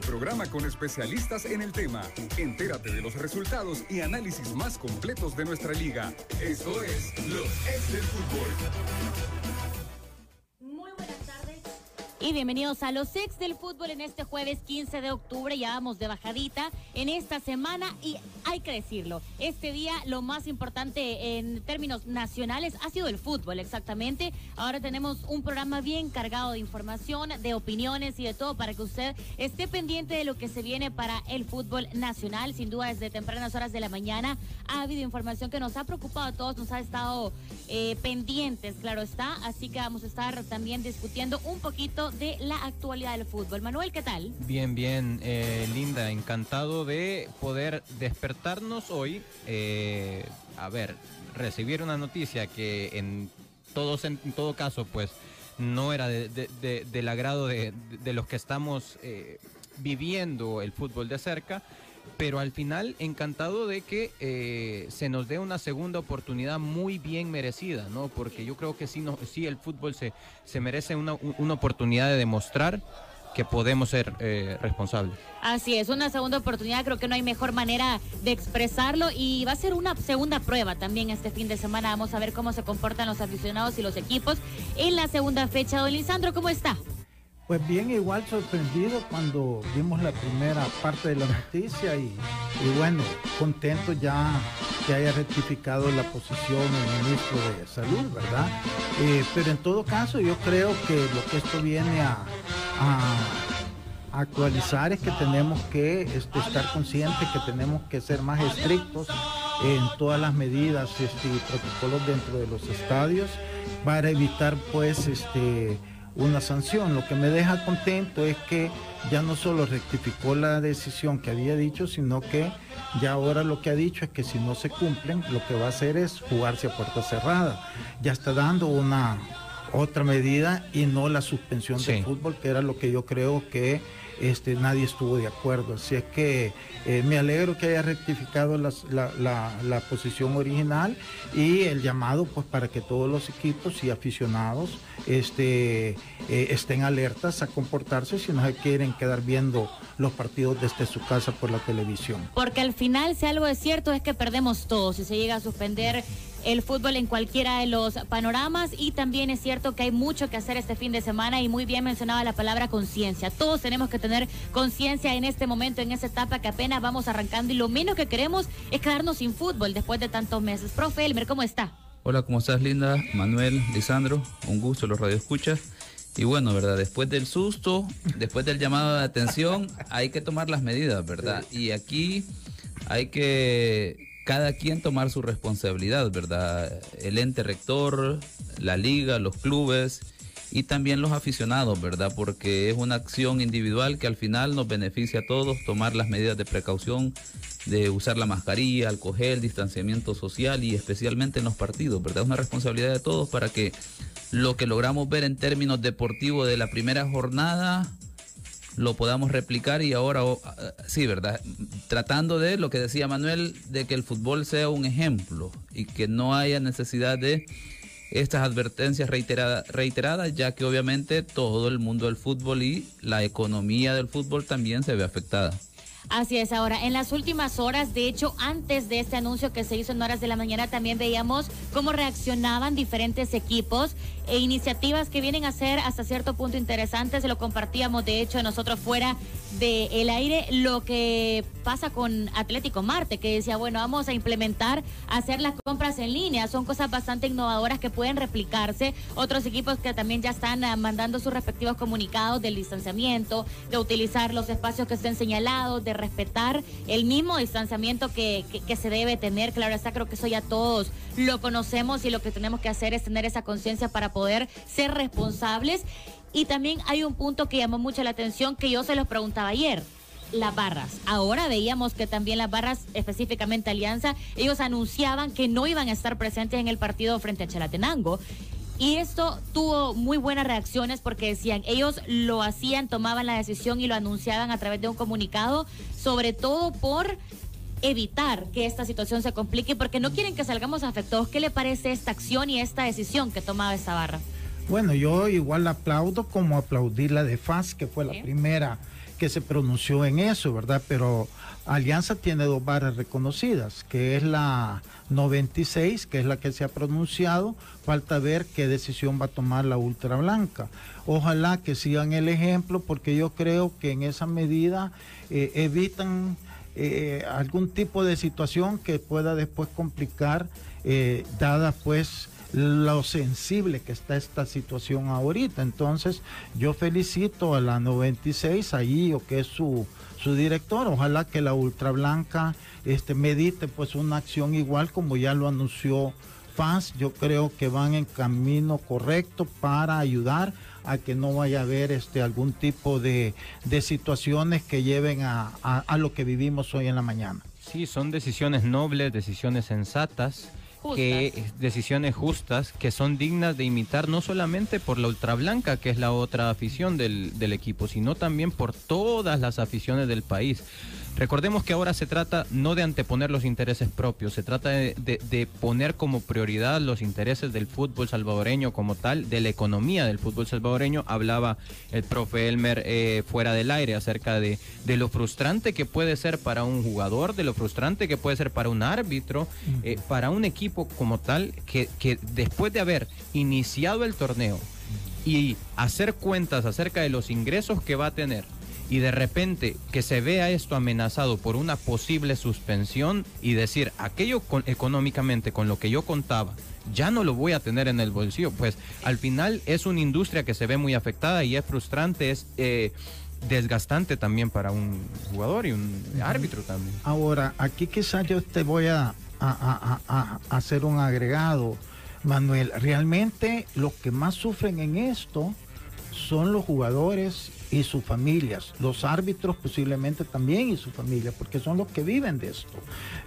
programa con especialistas en el tema. Entérate de los resultados y análisis más completos de nuestra liga. Esto es Los Ex del Fútbol. Bienvenidos a los ex del fútbol en este jueves 15 de octubre. Ya vamos de bajadita en esta semana y hay que decirlo, este día lo más importante en términos nacionales ha sido el fútbol, exactamente. Ahora tenemos un programa bien cargado de información, de opiniones y de todo para que usted esté pendiente de lo que se viene para el fútbol nacional. Sin duda, desde tempranas horas de la mañana ha habido información que nos ha preocupado a todos, nos ha estado eh, pendientes, claro está. Así que vamos a estar también discutiendo un poquito de la actualidad del fútbol. Manuel, ¿qué tal? Bien, bien, eh, Linda, encantado de poder despertarnos hoy. Eh, a ver, recibir una noticia que en, todos, en todo caso, pues no era del agrado de, los que estamos eh, viviendo el fútbol de cerca pero al final encantado de que eh, se nos dé una segunda oportunidad muy bien merecida, ¿no? Porque yo creo que sí, no, sí el fútbol se, se merece una, una oportunidad de demostrar que podemos ser eh, responsables. Así es, una segunda oportunidad, creo que no hay mejor manera de expresarlo y va a ser una segunda prueba también este fin de semana. Vamos a ver cómo se comportan los aficionados y los equipos en la segunda fecha. Don Lisandro, ¿cómo está? Pues bien, igual sorprendido cuando vimos la primera parte de la noticia y, bueno, contento ya que haya rectificado la posición el ministro de Salud, ¿verdad? Eh, pero en todo caso yo creo que lo que esto viene a, actualizar es que tenemos que este, estar conscientes, que tenemos que ser más estrictos en todas las medidas este, y protocolos dentro de los estadios para evitar pues este una sanción. Lo que me deja contento es que ya no solo rectificó la decisión que había dicho, sino que ya ahora lo que ha dicho es que si no se cumplen, lo que va a hacer es jugarse a puerta cerrada. Ya está dando una otra medida y no la suspensión del fútbol, que era lo que yo creo que este, nadie estuvo de acuerdo. Así es que eh, me alegro que haya rectificado la, posición original y el llamado pues para que todos los equipos y aficionados este, eh, estén alertas a comportarse si no se quieren quedar viendo los partidos desde su casa por la televisión. Porque al final, si algo es cierto, es que perdemos todos si se llega a suspender el fútbol en cualquiera de los panoramas y también es cierto que hay mucho que hacer este fin de semana y muy bien mencionaba la palabra conciencia. Todos tenemos que tener conciencia en este momento, en esta etapa que apenas vamos arrancando y lo menos que queremos es quedarnos sin fútbol después de tantos meses. Profe Elmer, ¿cómo está? Hola, ¿cómo estás Linda? Manuel, Lisandro, un gusto los radioescuchas. Y bueno, ¿verdad? Después del susto, después del llamado de atención, hay que tomar las medidas, ¿verdad? Y aquí hay que cada quien tomar su responsabilidad, ¿verdad? El ente rector, la liga, los clubes y también los aficionados, ¿verdad? Porque es una acción individual que al final nos beneficia a todos, tomar las medidas de precaución, de usar la mascarilla, alcohol, el distanciamiento social y especialmente en los partidos, ¿verdad? Es una responsabilidad de todos para que lo que logramos ver en términos deportivos de la primera jornada lo podamos replicar y ahora, ah, sí, ¿verdad? Tratando de, lo que decía Manuel, de que el fútbol sea un ejemplo y que no haya necesidad de estas advertencias reiteradas, reiteradas, ya que obviamente todo el mundo del fútbol y la economía del fútbol también se ve afectada. Así es, ahora, en las últimas horas, de hecho, antes de este anuncio que se hizo en horas de la mañana, también veíamos cómo reaccionaban diferentes equipos e iniciativas que vienen a ser hasta cierto punto interesantes. Lo compartíamos, de hecho, nosotros fuera del aire, lo que pasa con Atlético Marte, que decía, bueno, vamos a implementar, hacer las compras en línea. Son cosas bastante innovadoras que pueden replicarse. Otros equipos que también ya están ah, mandando sus respectivos comunicados del distanciamiento, de utilizar los espacios que estén señalados, de respetar el mismo distanciamiento que, que se debe tener. Claro está, creo que eso ya todos lo conocemos y lo que tenemos que hacer es tener esa conciencia para poder ser responsables. Y también hay un punto que llamó mucho la atención que yo se los preguntaba ayer las barras. Ahora veíamos que también las barras, específicamente Alianza, ellos anunciaban que no iban a estar presentes en el partido frente a Chalatenango. Y esto tuvo muy buenas reacciones porque decían, ellos lo hacían, tomaban la decisión y lo anunciaban a través de un comunicado, sobre todo por evitar que esta situación se complique porque no quieren que salgamos afectados. ¿Qué le parece esta acción y esta decisión que tomaba esta barra? Bueno, yo igual aplaudo como aplaudí la de FAS, que fue la primera que se pronunció en eso, ¿verdad? Pero Alianza tiene dos barras reconocidas, que es la 96, que es la que se ha pronunciado. Falta ver qué decisión va a tomar la ultra blanca. Ojalá que sigan el ejemplo, porque yo creo que en esa medida eh, evitan eh, algún tipo de situación que pueda después complicar, eh, dada pues lo sensible que está esta situación ahorita. Entonces, yo felicito a la 96, ahí o que es su, su director. Ojalá que la Ultra Blanca este, medite pues una acción igual como ya lo anunció FAS. Yo creo que van en camino correcto para ayudar a que no vaya a haber este, algún tipo de, de situaciones que lleven a, a lo que vivimos hoy en la mañana. Sí, son decisiones nobles, decisiones sensatas que decisiones justas que son dignas de imitar no solamente por la ultrablanca, que es la otra afición del, del equipo, sino también por todas las aficiones del país. Recordemos que ahora se trata no de anteponer los intereses propios, se trata de, poner como prioridad los intereses del fútbol salvadoreño como tal, de la economía del fútbol salvadoreño. Hablaba el profe Elmer eh, fuera del aire acerca de, de, lo frustrante que puede ser para un jugador, de lo frustrante que puede ser para un árbitro, eh, para un equipo como tal, que, que después de haber iniciado el torneo y hacer cuentas acerca de los ingresos que va a tener, y de repente que se vea esto amenazado por una posible suspensión y decir aquello económicamente con lo que yo contaba ya no lo voy a tener en el bolsillo, pues al final es una industria que se ve muy afectada y es frustrante, es eh, desgastante también para un jugador y un árbitro también. Ahora, aquí quizás yo te voy a, a hacer un agregado, Manuel. Realmente los que más sufren en esto son los jugadores y sus familias, los árbitros posiblemente también y su familia, porque son los que viven de esto.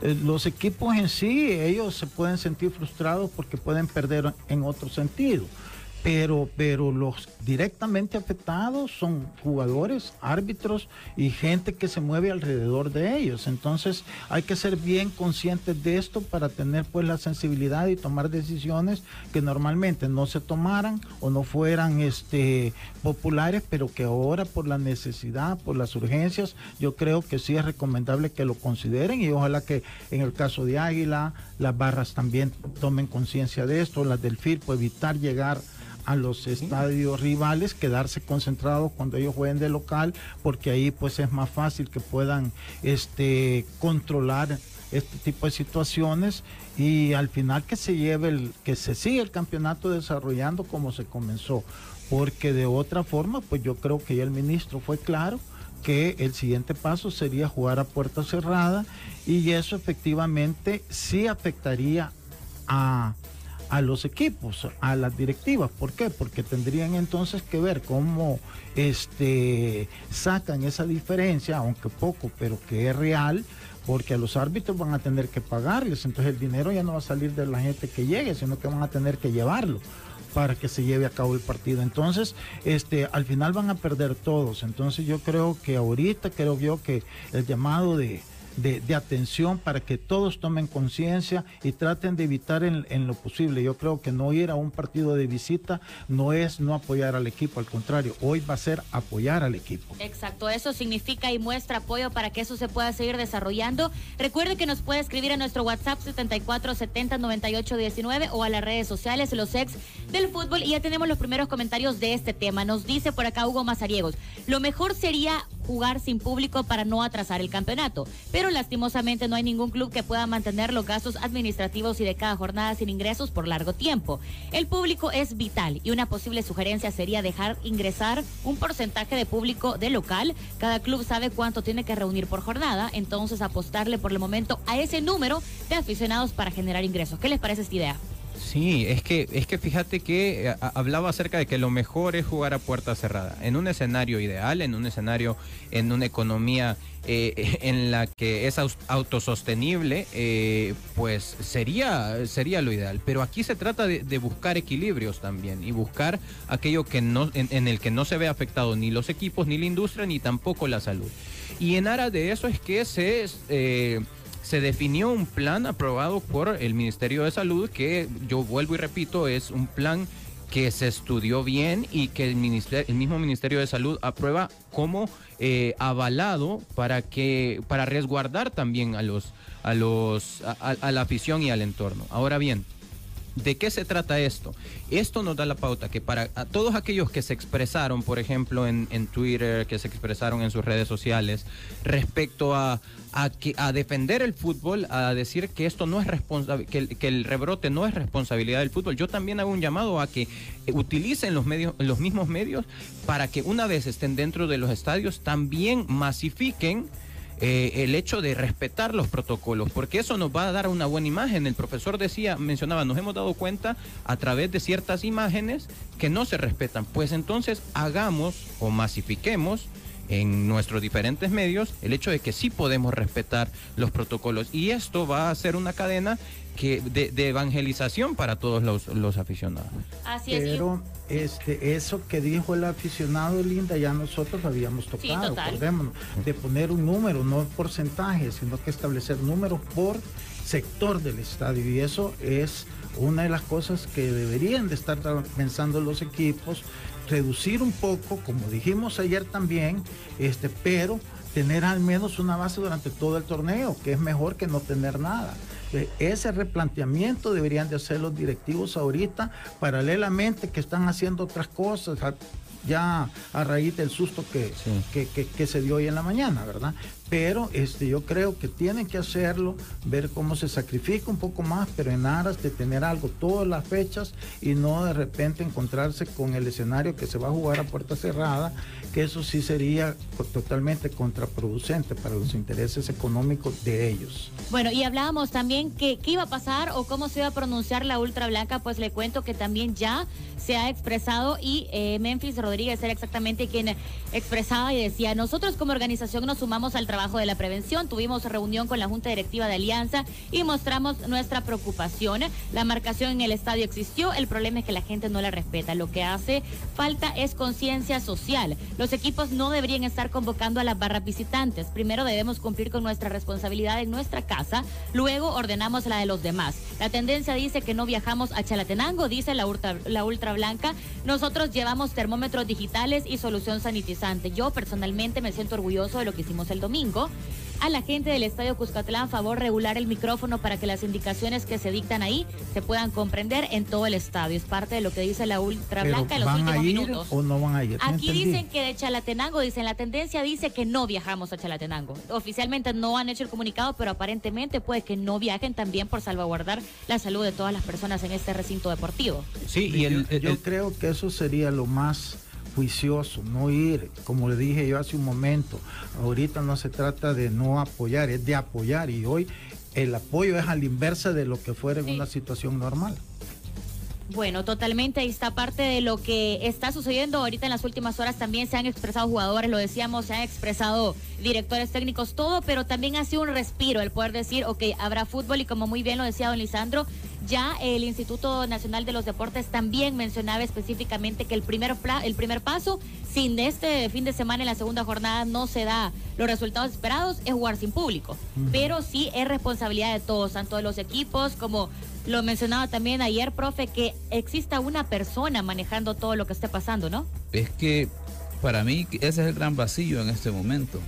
Eh, los equipos en sí, ellos se pueden sentir frustrados porque pueden perder en otro sentido pero, pero los directamente afectados son jugadores, árbitros y gente que se mueve alrededor de ellos. Entonces hay que ser bien conscientes de esto para tener pues la sensibilidad y tomar decisiones que normalmente no se tomaran o no fueran este, populares, pero que ahora por la necesidad, por las urgencias, yo creo que sí es recomendable que lo consideren y ojalá que en el caso de Águila, las barras también tomen conciencia de esto, las del FIRPO, evitar llegar a los estadios rivales, quedarse concentrados cuando ellos jueguen de local, porque ahí pues es más fácil que puedan este, controlar este tipo de situaciones y al final que se lleve el, que se siga el campeonato desarrollando como se comenzó, porque de otra forma, pues yo creo que ya el ministro fue claro que el siguiente paso sería jugar a puerta cerrada y eso efectivamente sí afectaría a a los equipos, a las directivas. ¿Por qué? Porque tendrían entonces que ver cómo este, sacan esa diferencia, aunque poco, pero que es real, porque a los árbitros van a tener que pagarles, entonces el dinero ya no va a salir de la gente que llegue, sino que van a tener que llevarlo para que se lleve a cabo el partido. Entonces, este, al final van a perder todos. Entonces yo creo que ahorita creo yo que el llamado de, de, atención para que todos tomen conciencia y traten de evitar en, lo posible. Yo creo que no ir a un partido de visita no es no apoyar al equipo, al contrario, hoy va a ser apoyar al equipo. Exacto, eso significa y muestra apoyo para que eso se pueda seguir desarrollando. Recuerde que nos puede escribir a nuestro WhatsApp 74709819 o a las redes sociales, los ex del fútbol. Y ya tenemos los primeros comentarios de este tema. Nos dice por acá Hugo Mazariegos, lo mejor sería jugar sin público para no atrasar el campeonato. Pero lastimosamente no hay ningún club que pueda mantener los gastos administrativos y de cada jornada sin ingresos por largo tiempo. El público es vital y una posible sugerencia sería dejar ingresar un porcentaje de público de local. Cada club sabe cuánto tiene que reunir por jornada, entonces apostarle por el momento a ese número de aficionados para generar ingresos. ¿Qué les parece esta idea? Sí, es que, es que fíjate que eh, hablaba acerca de que lo mejor es jugar a puerta cerrada. En un escenario ideal, en un escenario, en una economía eh, en la que es autosostenible, eh, pues sería, sería lo ideal. Pero aquí se trata de, buscar equilibrios también y buscar aquello que no, en, el que no se ve afectado ni los equipos, ni la industria, ni tampoco la salud. Y en aras de eso es que se se definió un plan aprobado por el Ministerio de Salud que yo vuelvo y repito, es un plan que se estudió bien y que el, el mismo Ministerio de Salud aprueba como eh, avalado para que para resguardar también a los a los a la afición y al entorno. Ahora bien, ¿De qué se trata esto? Esto nos da la pauta que para todos aquellos que se expresaron, por ejemplo, en, Twitter, que se expresaron en sus redes sociales, respecto a, a, defender el fútbol, a decir que esto no es responsable, que, que, el rebrote no es responsabilidad del fútbol, yo también hago un llamado a que utilicen los medios, los mismos medios, para que una vez estén dentro de los estadios, también masifiquen eh, el hecho de respetar los protocolos, porque eso nos va a dar una buena imagen. El profesor decía, mencionaba, nos hemos dado cuenta a través de ciertas imágenes que no se respetan. Pues entonces hagamos o masifiquemos en nuestros diferentes medios el hecho de que sí podemos respetar los protocolos y esto va a ser una cadena que de, evangelización para todos los, aficionados. Así es. Pero este, eso que dijo el aficionado Linda ya nosotros habíamos tocado, de poner un número, no porcentaje, sino que establecer números por sector del estadio y eso es una de las cosas que deberían de estar pensando los equipos reducir un poco, como dijimos ayer también, este, pero tener al menos una base durante todo el torneo, que es mejor que no tener nada. Eh, ese replanteamiento deberían de hacer los directivos ahorita, paralelamente que están haciendo otras cosas, ya a raíz del susto que, que, se dio hoy en la mañana, ¿verdad? Pero este, yo creo que tienen que hacerlo, ver cómo se sacrifica un poco más, pero en aras de tener algo todas las fechas y no de repente encontrarse con el escenario que se va a jugar a puerta cerrada, que eso sí sería totalmente contraproducente para los intereses económicos de ellos. Bueno, y hablábamos también que qué iba a pasar o cómo se iba a pronunciar la ultra blanca, pues le cuento que también ya se ha expresado y eh, Memphis Rodríguez era exactamente quien expresaba y decía, nosotros como organización nos sumamos al trabajo de la prevención, tuvimos reunión con la Junta Directiva de Alianza y mostramos nuestra preocupación. La marcación en el estadio existió, el problema es que la gente no la respeta, lo que hace falta es conciencia social. Los equipos no deberían estar convocando a las barras visitantes, primero debemos cumplir con nuestra responsabilidad en nuestra casa, luego ordenamos la de los demás. La tendencia dice que no viajamos a Chalatenango, dice la ultra, la ultra Blanca, nosotros llevamos termómetros digitales y solución sanitizante. Yo personalmente me siento orgulloso de lo que hicimos el domingo a la gente del Estadio Cuscatlán favor regular el micrófono para que las indicaciones que se dictan ahí se puedan comprender en todo el estadio. Es parte de lo que dice la Ultra Blanca en los ¿van últimos a ir minutos. ¿O no van a ir? Aquí dicen que de Chalatenango, dicen, la tendencia dice que no viajamos a Chalatenango. Oficialmente no han hecho el comunicado, pero aparentemente puede que no viajen también por salvaguardar la salud de todas las personas en este recinto deportivo. Sí, y el, yo creo que eso sería lo más juicioso, no ir, como le dije yo hace un momento, ahorita no se trata de no apoyar, es de apoyar y hoy el apoyo es al inversa de lo que fuera en una situación normal. Bueno, totalmente ahí está parte de lo que está sucediendo ahorita en las últimas horas. También se han expresado jugadores, lo decíamos, se han expresado directores técnicos, todo, pero también ha sido un respiro el poder decir, ok, habrá fútbol y como muy bien lo decía don Lisandro, ya el Instituto Nacional de los Deportes también mencionaba específicamente que el primer, el primer paso, sin este fin de semana en la segunda jornada no se da los resultados esperados, es jugar sin público. Pero sí es responsabilidad de todos, tanto de los equipos como lo mencionaba también ayer, profe, que exista una persona manejando todo lo que esté pasando, ¿no? Es que para mí ese es el gran vacío en este momento.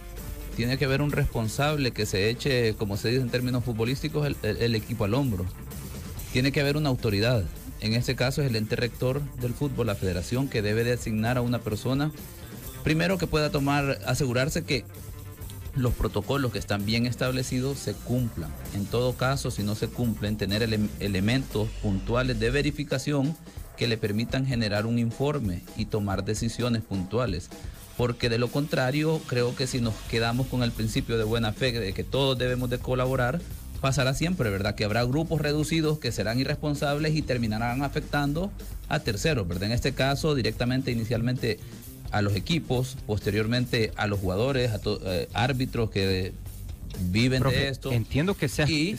Tiene que haber un responsable que se eche, como se dice en términos futbolísticos, el equipo al hombro tiene que haber una autoridad. En este caso es el ente rector del fútbol, la federación, que debe de asignar a una persona, primero que pueda tomar, asegurarse que los protocolos que están bien establecidos se cumplan. En todo caso, si no se cumplen, tener elementos puntuales de verificación que le permitan generar un informe y tomar decisiones puntuales. Porque de lo contrario, creo que si nos quedamos con el principio de buena fe de que todos debemos de colaborar, pasará siempre, ¿verdad? Que habrá grupos reducidos que serán irresponsables y terminarán afectando a terceros, ¿verdad? En este caso, directamente, inicialmente a los equipos, posteriormente a los jugadores, a eh, árbitros que viven de esto. Entiendo que sea. Y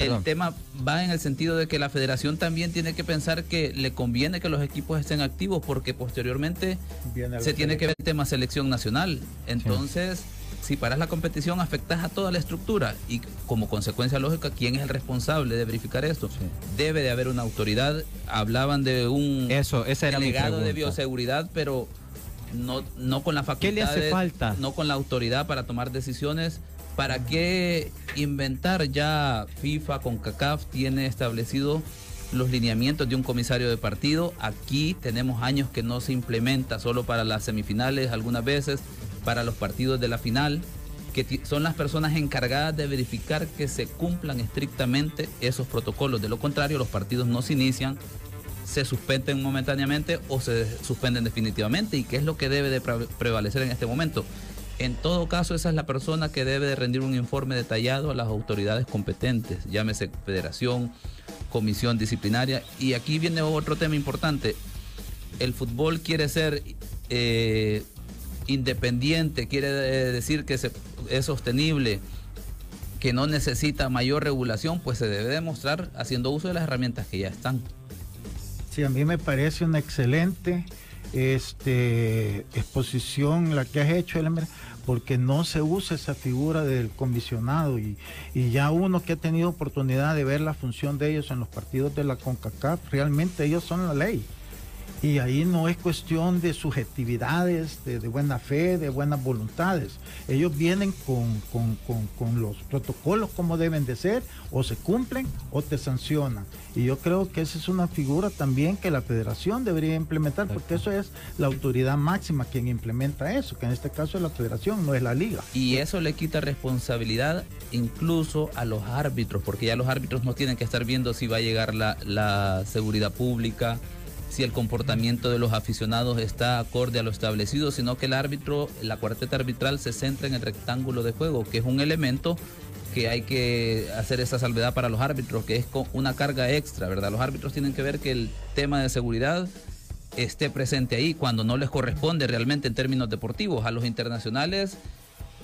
el tema va en el sentido de que la federación también tiene que pensar que le conviene que los equipos estén activos porque posteriormente se tiene que ver el tema selección nacional. Entonces si paras la competición afectas a toda la estructura y como consecuencia lógica, ¿quién es el responsable de verificar esto? Debe de haber una autoridad. Hablaban de un Eso, esa era delegado de bioseguridad, pero no, no con la facultad. ¿Qué le hace falta? No con la autoridad para tomar decisiones. ¿Para qué inventar ya FIFA con CACAF tiene establecido los lineamientos de un comisario de partido? Aquí tenemos años que no se implementa solo para las semifinales, algunas veces para los partidos de la final, que son las personas encargadas de verificar que se cumplan estrictamente esos protocolos. De lo contrario, los partidos no se inician, se suspenden momentáneamente o se suspenden definitivamente. ¿Y qué es lo que debe de pre- prevalecer en este momento? En todo caso, esa es la persona que debe de rendir un informe detallado a las autoridades competentes, llámese federación, comisión disciplinaria. Y aquí viene otro tema importante. El fútbol quiere ser eh, independiente, quiere eh, decir que se- es sostenible, que no necesita mayor regulación, pues se debe demostrar haciendo uso de las herramientas que ya están. Sí, a mí me parece una excelente este, exposición la que has hecho, Elmer, porque no se usa esa figura del comisionado y, y ya uno que ha tenido oportunidad de ver la función de ellos en los partidos de la CONCACAF, realmente ellos son la ley. Y ahí no es cuestión de subjetividades, de, de buena fe, de buenas voluntades. Ellos vienen con, con- con- con los protocolos como deben de ser, o se cumplen o te sancionan. Y yo creo que esa es una figura también que la federación debería implementar, porque eso es la autoridad máxima quien implementa eso, que en este caso es la federación, no es la liga. Y eso le quita responsabilidad incluso a los árbitros, porque ya los árbitros no tienen que estar viendo si va a llegar la, la seguridad pública, si el comportamiento de los aficionados está acorde a lo establecido, sino que el árbitro, la cuarteta arbitral se centra en el rectángulo de juego, que es un elemento que hay que hacer esa salvedad para los árbitros, que es una carga extra, ¿verdad? Los árbitros tienen que ver que el tema de seguridad esté presente ahí cuando no les corresponde realmente en términos deportivos. A los internacionales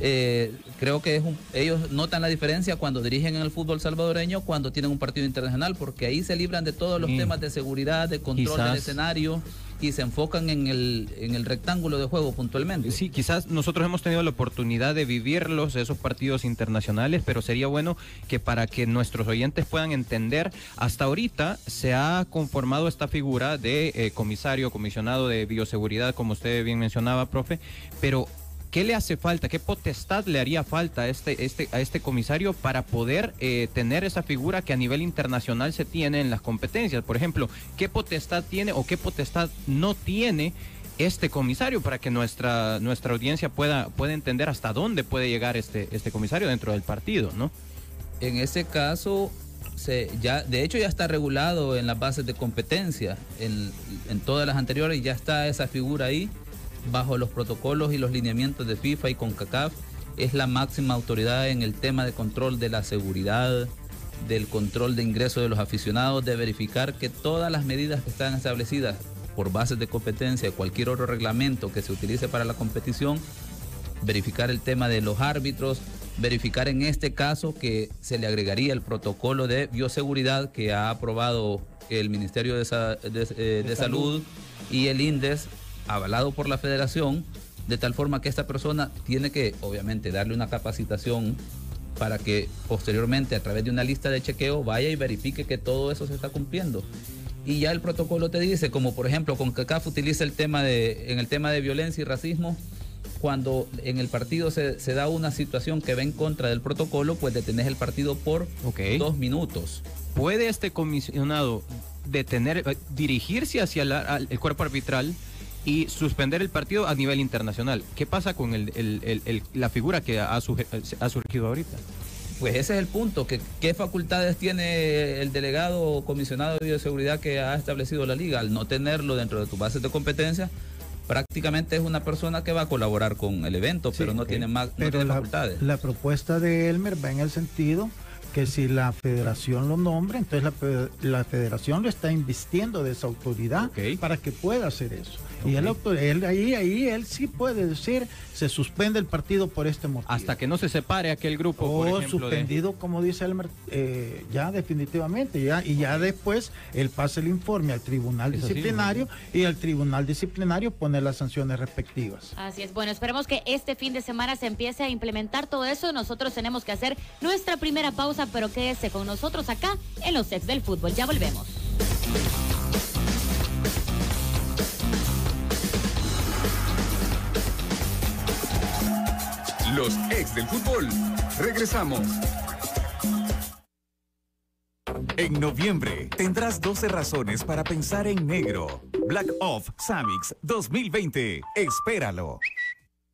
eh, creo que es un- ellos notan la diferencia cuando dirigen en el fútbol salvadoreño cuando tienen un partido internacional, porque ahí se libran de todos los temas de seguridad, de control del Quizás- escenario y se enfocan en el, en el rectángulo de juego puntualmente. Sí, quizás nosotros hemos tenido la oportunidad de vivirlos, esos partidos internacionales, pero sería bueno que para que nuestros oyentes puedan entender, hasta ahorita se ha conformado esta figura de eh, comisario, comisionado de bioseguridad, como usted bien mencionaba, profe, pero ¿qué le hace falta? ¿Qué potestad le haría falta a este, este, a este comisario para poder eh, tener esa figura que a nivel internacional se tiene en las competencias? Por ejemplo, ¿qué potestad tiene o qué potestad no tiene? este comisario para que nuestra nuestra audiencia pueda pueda entender hasta dónde puede llegar este este comisario dentro del partido, ¿no? En ese caso, se, ya, de hecho ya está regulado en las bases de competencia, en, en todas las anteriores ya está esa figura ahí, bajo los protocolos y los lineamientos de FIFA y CONCACAF, es la máxima autoridad en el tema de control de la seguridad, del control de ingreso de los aficionados, de verificar que todas las medidas que están establecidas por bases de competencia, cualquier otro reglamento que se utilice para la competición, verificar el tema de los árbitros, verificar en este caso que se le agregaría el protocolo de bioseguridad que ha aprobado el Ministerio de, Sa- de- eh, de Salud y el INDES, avalado por la federación, de tal forma que esta persona tiene que, obviamente, darle una capacitación para que posteriormente, a través de una lista de chequeo, vaya y verifique que todo eso se está cumpliendo. Y ya el protocolo te dice, como por ejemplo, con CACAF utiliza el tema de, en el tema de violencia y racismo, cuando en el partido se, se da una situación que va en contra del protocolo, pues detenés el partido por dos minutos. ¿Puede este comisionado detener eh, dirigirse hacia la- el cuerpo arbitral y suspender el partido a nivel internacional? ¿Qué pasa con el- el- el- el- la figura que ha, surgido ahorita? Pues ese es el punto, que qué facultades tiene el delegado o comisionado de bioseguridad que ha establecido la liga. Al no tenerlo dentro de tus bases de competencia, prácticamente es una persona que va a colaborar con el evento, pero no tiene más no Pero tiene la, facultades. la propuesta de Elmer va en el sentido que si la federación lo nombra, entonces la, la federación lo está invistiendo de esa autoridad para que pueda hacer eso. Y el él, ahí, ahí él sí puede decir, se suspende el partido por este motivo. Hasta que no se separe aquel grupo. O suspendido, como dice Elmer, eh, ya definitivamente, ya, y ya después él pasa el informe al tribunal disciplinario y el tribunal disciplinario pone las sanciones respectivas. Así es, bueno, esperemos que este fin de semana se empiece a implementar todo eso. Nosotros tenemos que hacer nuestra primera pausa, pero quédese con nosotros acá en los sets del fútbol. Ya volvemos. Los ex del fútbol. Regresamos. En noviembre tendrás 12 razones para pensar en negro. Black Off Samix 2020. Espéralo.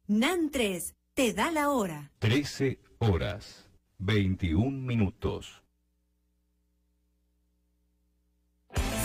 NAN 3 te da la hora. 13 horas, 21 minutos.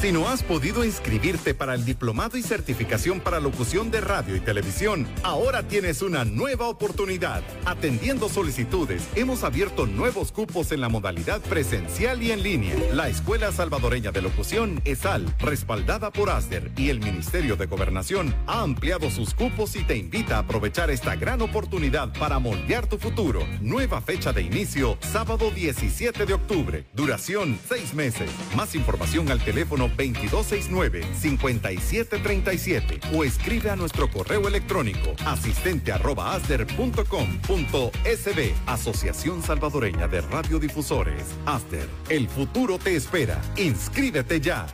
Si no has podido inscribirte para el diplomado y certificación para locución de radio y televisión, ahora tienes una nueva oportunidad. Atendiendo solicitudes, hemos abierto nuevos cupos en la modalidad presencial y en línea. La Escuela Salvadoreña de Locución, ESAL, respaldada por ASDER y el Ministerio de Gobernación, ha ampliado sus cupos y te invita a aprovechar esta gran oportunidad para moldear tu futuro. Nueva fecha de inicio, sábado 17 de octubre. Duración, seis meses. Más información al teléfono 2269-5737 o escribe a nuestro correo electrónico asistente arroba Asociación Salvadoreña de Radiodifusores. Asder, el futuro te espera. Inscríbete ya.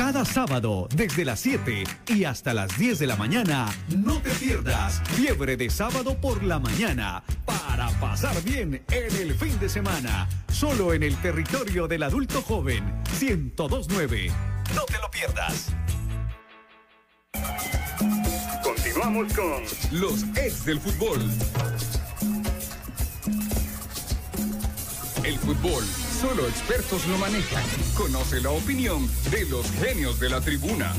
Cada sábado, desde las 7 y hasta las 10 de la mañana, no te pierdas Fiebre de Sábado por la Mañana para pasar bien en el fin de semana. Solo en el territorio del adulto joven, 1029. No te lo pierdas. Continuamos con los ex del fútbol. El fútbol Solo expertos lo manejan. Conoce la opinión de los genios de la tribuna.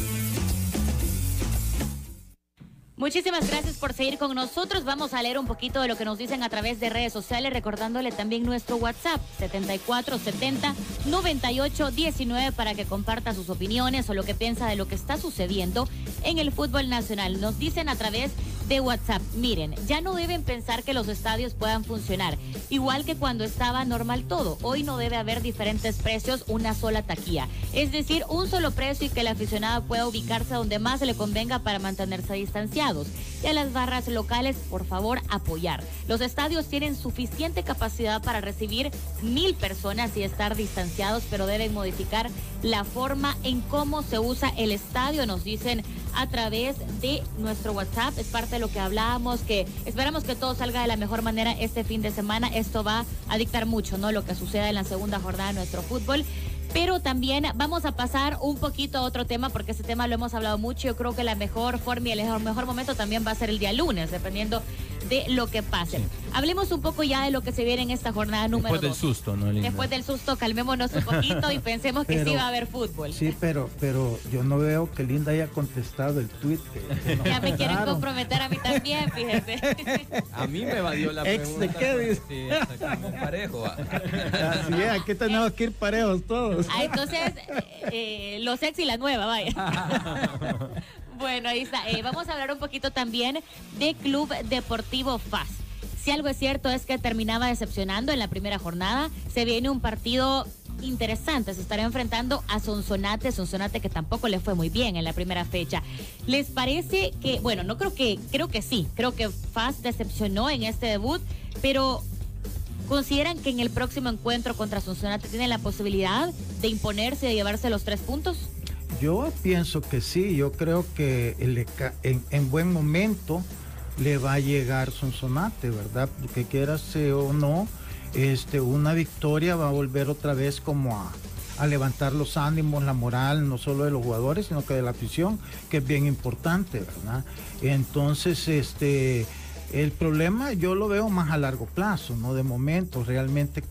Muchísimas gracias por seguir con nosotros. Vamos a leer un poquito de lo que nos dicen a través de redes sociales, recordándole también nuestro WhatsApp 7470 9819 para que comparta sus opiniones o lo que piensa de lo que está sucediendo en el fútbol nacional. Nos dicen a través de WhatsApp. Miren, ya no deben pensar que los estadios puedan funcionar, igual que cuando estaba normal todo. Hoy no debe haber diferentes precios, una sola taquilla. Es decir, un solo precio y que el aficionado pueda ubicarse donde más le convenga para mantenerse distanciados. Y a las barras locales, por favor, apoyar. Los estadios tienen suficiente capacidad para recibir mil personas y estar distanciados, pero deben modificar la forma en cómo se usa el estadio, nos dicen a través de nuestro WhatsApp. Es parte de lo que hablábamos, que esperamos que todo salga de la mejor manera este fin de semana. Esto va a dictar mucho, ¿no? Lo que suceda en la segunda jornada de nuestro fútbol. Pero también vamos a pasar un poquito a otro tema, porque ese tema lo hemos hablado mucho. Yo creo que la mejor forma y el mejor momento también va a ser el día lunes, dependiendo de lo que pase. Hablemos un poco ya de lo que se viene en esta jornada número Después del susto, ¿no? Después del susto, calmémonos un poquito y pensemos que sí va a haber fútbol. Sí, pero, pero yo no veo que Linda haya contestado el tweet. ya me quieren comprometer a mí también, fíjese. a mí me evadió la Ex pregunta. de qué dice. Sí, parejo. Así es, aquí tenemos que ir parejos todos. Ah, entonces, eh, los ex y la nueva, vaya. Bueno, ahí está. Eh, vamos a hablar un poquito también de Club Deportivo FAS. Si algo es cierto es que terminaba decepcionando en la primera jornada. Se viene un partido interesante. Se estará enfrentando a Sonsonate, Sonsonate que tampoco le fue muy bien en la primera fecha. ¿Les parece que, bueno, no creo que, creo que sí, creo que FAS decepcionó en este debut, pero ¿consideran que en el próximo encuentro contra Sonsonate tiene la posibilidad de imponerse y de llevarse los tres puntos? Yo pienso que sí, yo creo que en, buen momento le va a llegar Sonsonate, ¿verdad? Que quiera ser o no, este, una victoria va a volver otra vez como a, a, levantar los ánimos, la moral, no solo de los jugadores, sino que de la afición, que es bien importante, ¿verdad? Entonces, este, el problema yo lo veo más a largo plazo, no de momento, realmente,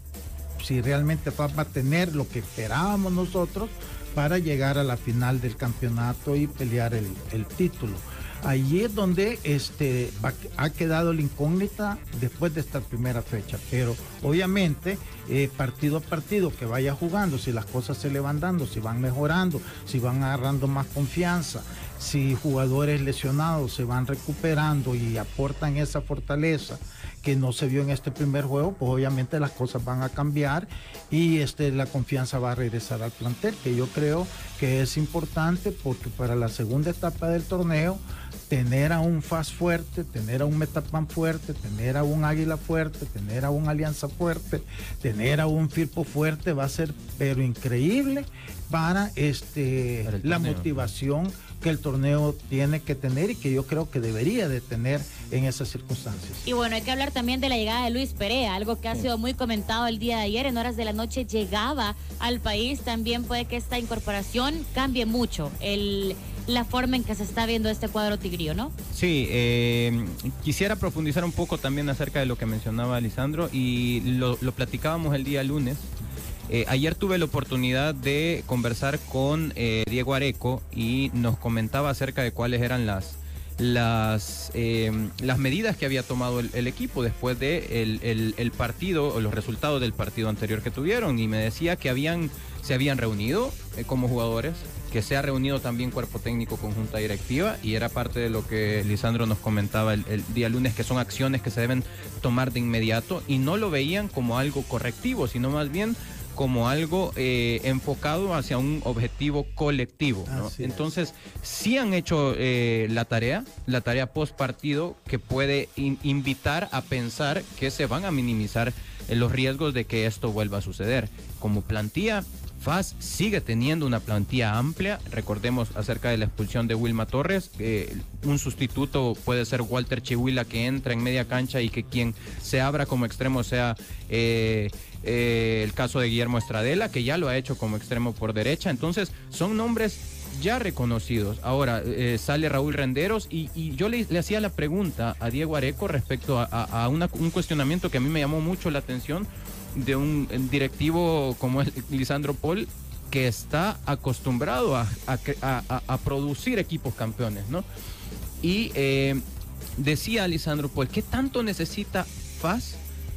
si realmente va a tener lo que esperábamos nosotros, para llegar a la final del campeonato y pelear el, título. Allí es donde este, ha quedado la incógnita después de esta primera fecha. Pero obviamente, eh, partido a partido que vaya jugando, si las cosas se le van dando, si van mejorando, si van agarrando más confianza, si jugadores lesionados se van recuperando y aportan esa fortaleza que no se vio en este primer juego, pues obviamente las cosas van a cambiar y este, la confianza va a regresar al plantel, que yo creo que es importante porque para la segunda etapa del torneo, tener a un FAS fuerte, tener a un Metapan fuerte, tener a un Águila fuerte, tener a un Alianza fuerte, tener a un Firpo fuerte va a ser pero increíble para este la motivación que el torneo tiene que tener y que yo creo que debería de tener en esas circunstancias. Y bueno, hay que hablar también de la llegada de Luis Perea, algo que ha sido muy comentado el día de ayer, en horas de la noche llegaba al país, también puede que esta incorporación cambie mucho el, la forma en que se está viendo este cuadro tigrío, ¿no? Sí, eh, quisiera profundizar un poco también acerca de lo que mencionaba Lisandro y lo, lo platicábamos el día lunes. Eh, ayer tuve la oportunidad de conversar con eh, Diego Areco y nos comentaba acerca de cuáles eran las, las, em, las medidas que había tomado el, equipo después de el, partido o los resultados del partido anterior que tuvieron. Y me decía que habían se habían reunido eh, como jugadores que se ha reunido también cuerpo técnico con junta directiva. Y era parte de lo que Lisandro nos comentaba el, día lunes que son acciones que se deben tomar de inmediato. Y no lo veían como algo correctivo sino más bien como algo eh, enfocado hacia un objetivo colectivo. Entonces, sí han hecho eh, la tarea, la tarea post partido, que puede invitar a pensar que se van a minimizar eh, los riesgos de que esto vuelva a suceder. Como plantilla, FAS sigue teniendo una plantilla amplia. Recordemos acerca de la expulsión de Wilma Torres. un sustituto puede ser Walter Chihuila que entra en media cancha y que quien se abra como extremo sea eh, el caso de Guillermo Estradela, que ya lo ha hecho como extremo por derecha. Entonces, son nombres ya reconocidos. Ahora eh, sale Raúl Renderos y, yo le, hacía la pregunta a Diego Areco respecto a, un cuestionamiento que a mí me llamó mucho la atención de un directivo como el Lisandro Paul que está acostumbrado a, producir equipos campeones, ¿no? Y eh, decía Lisandro Paul, ¿qué tanto necesita FAS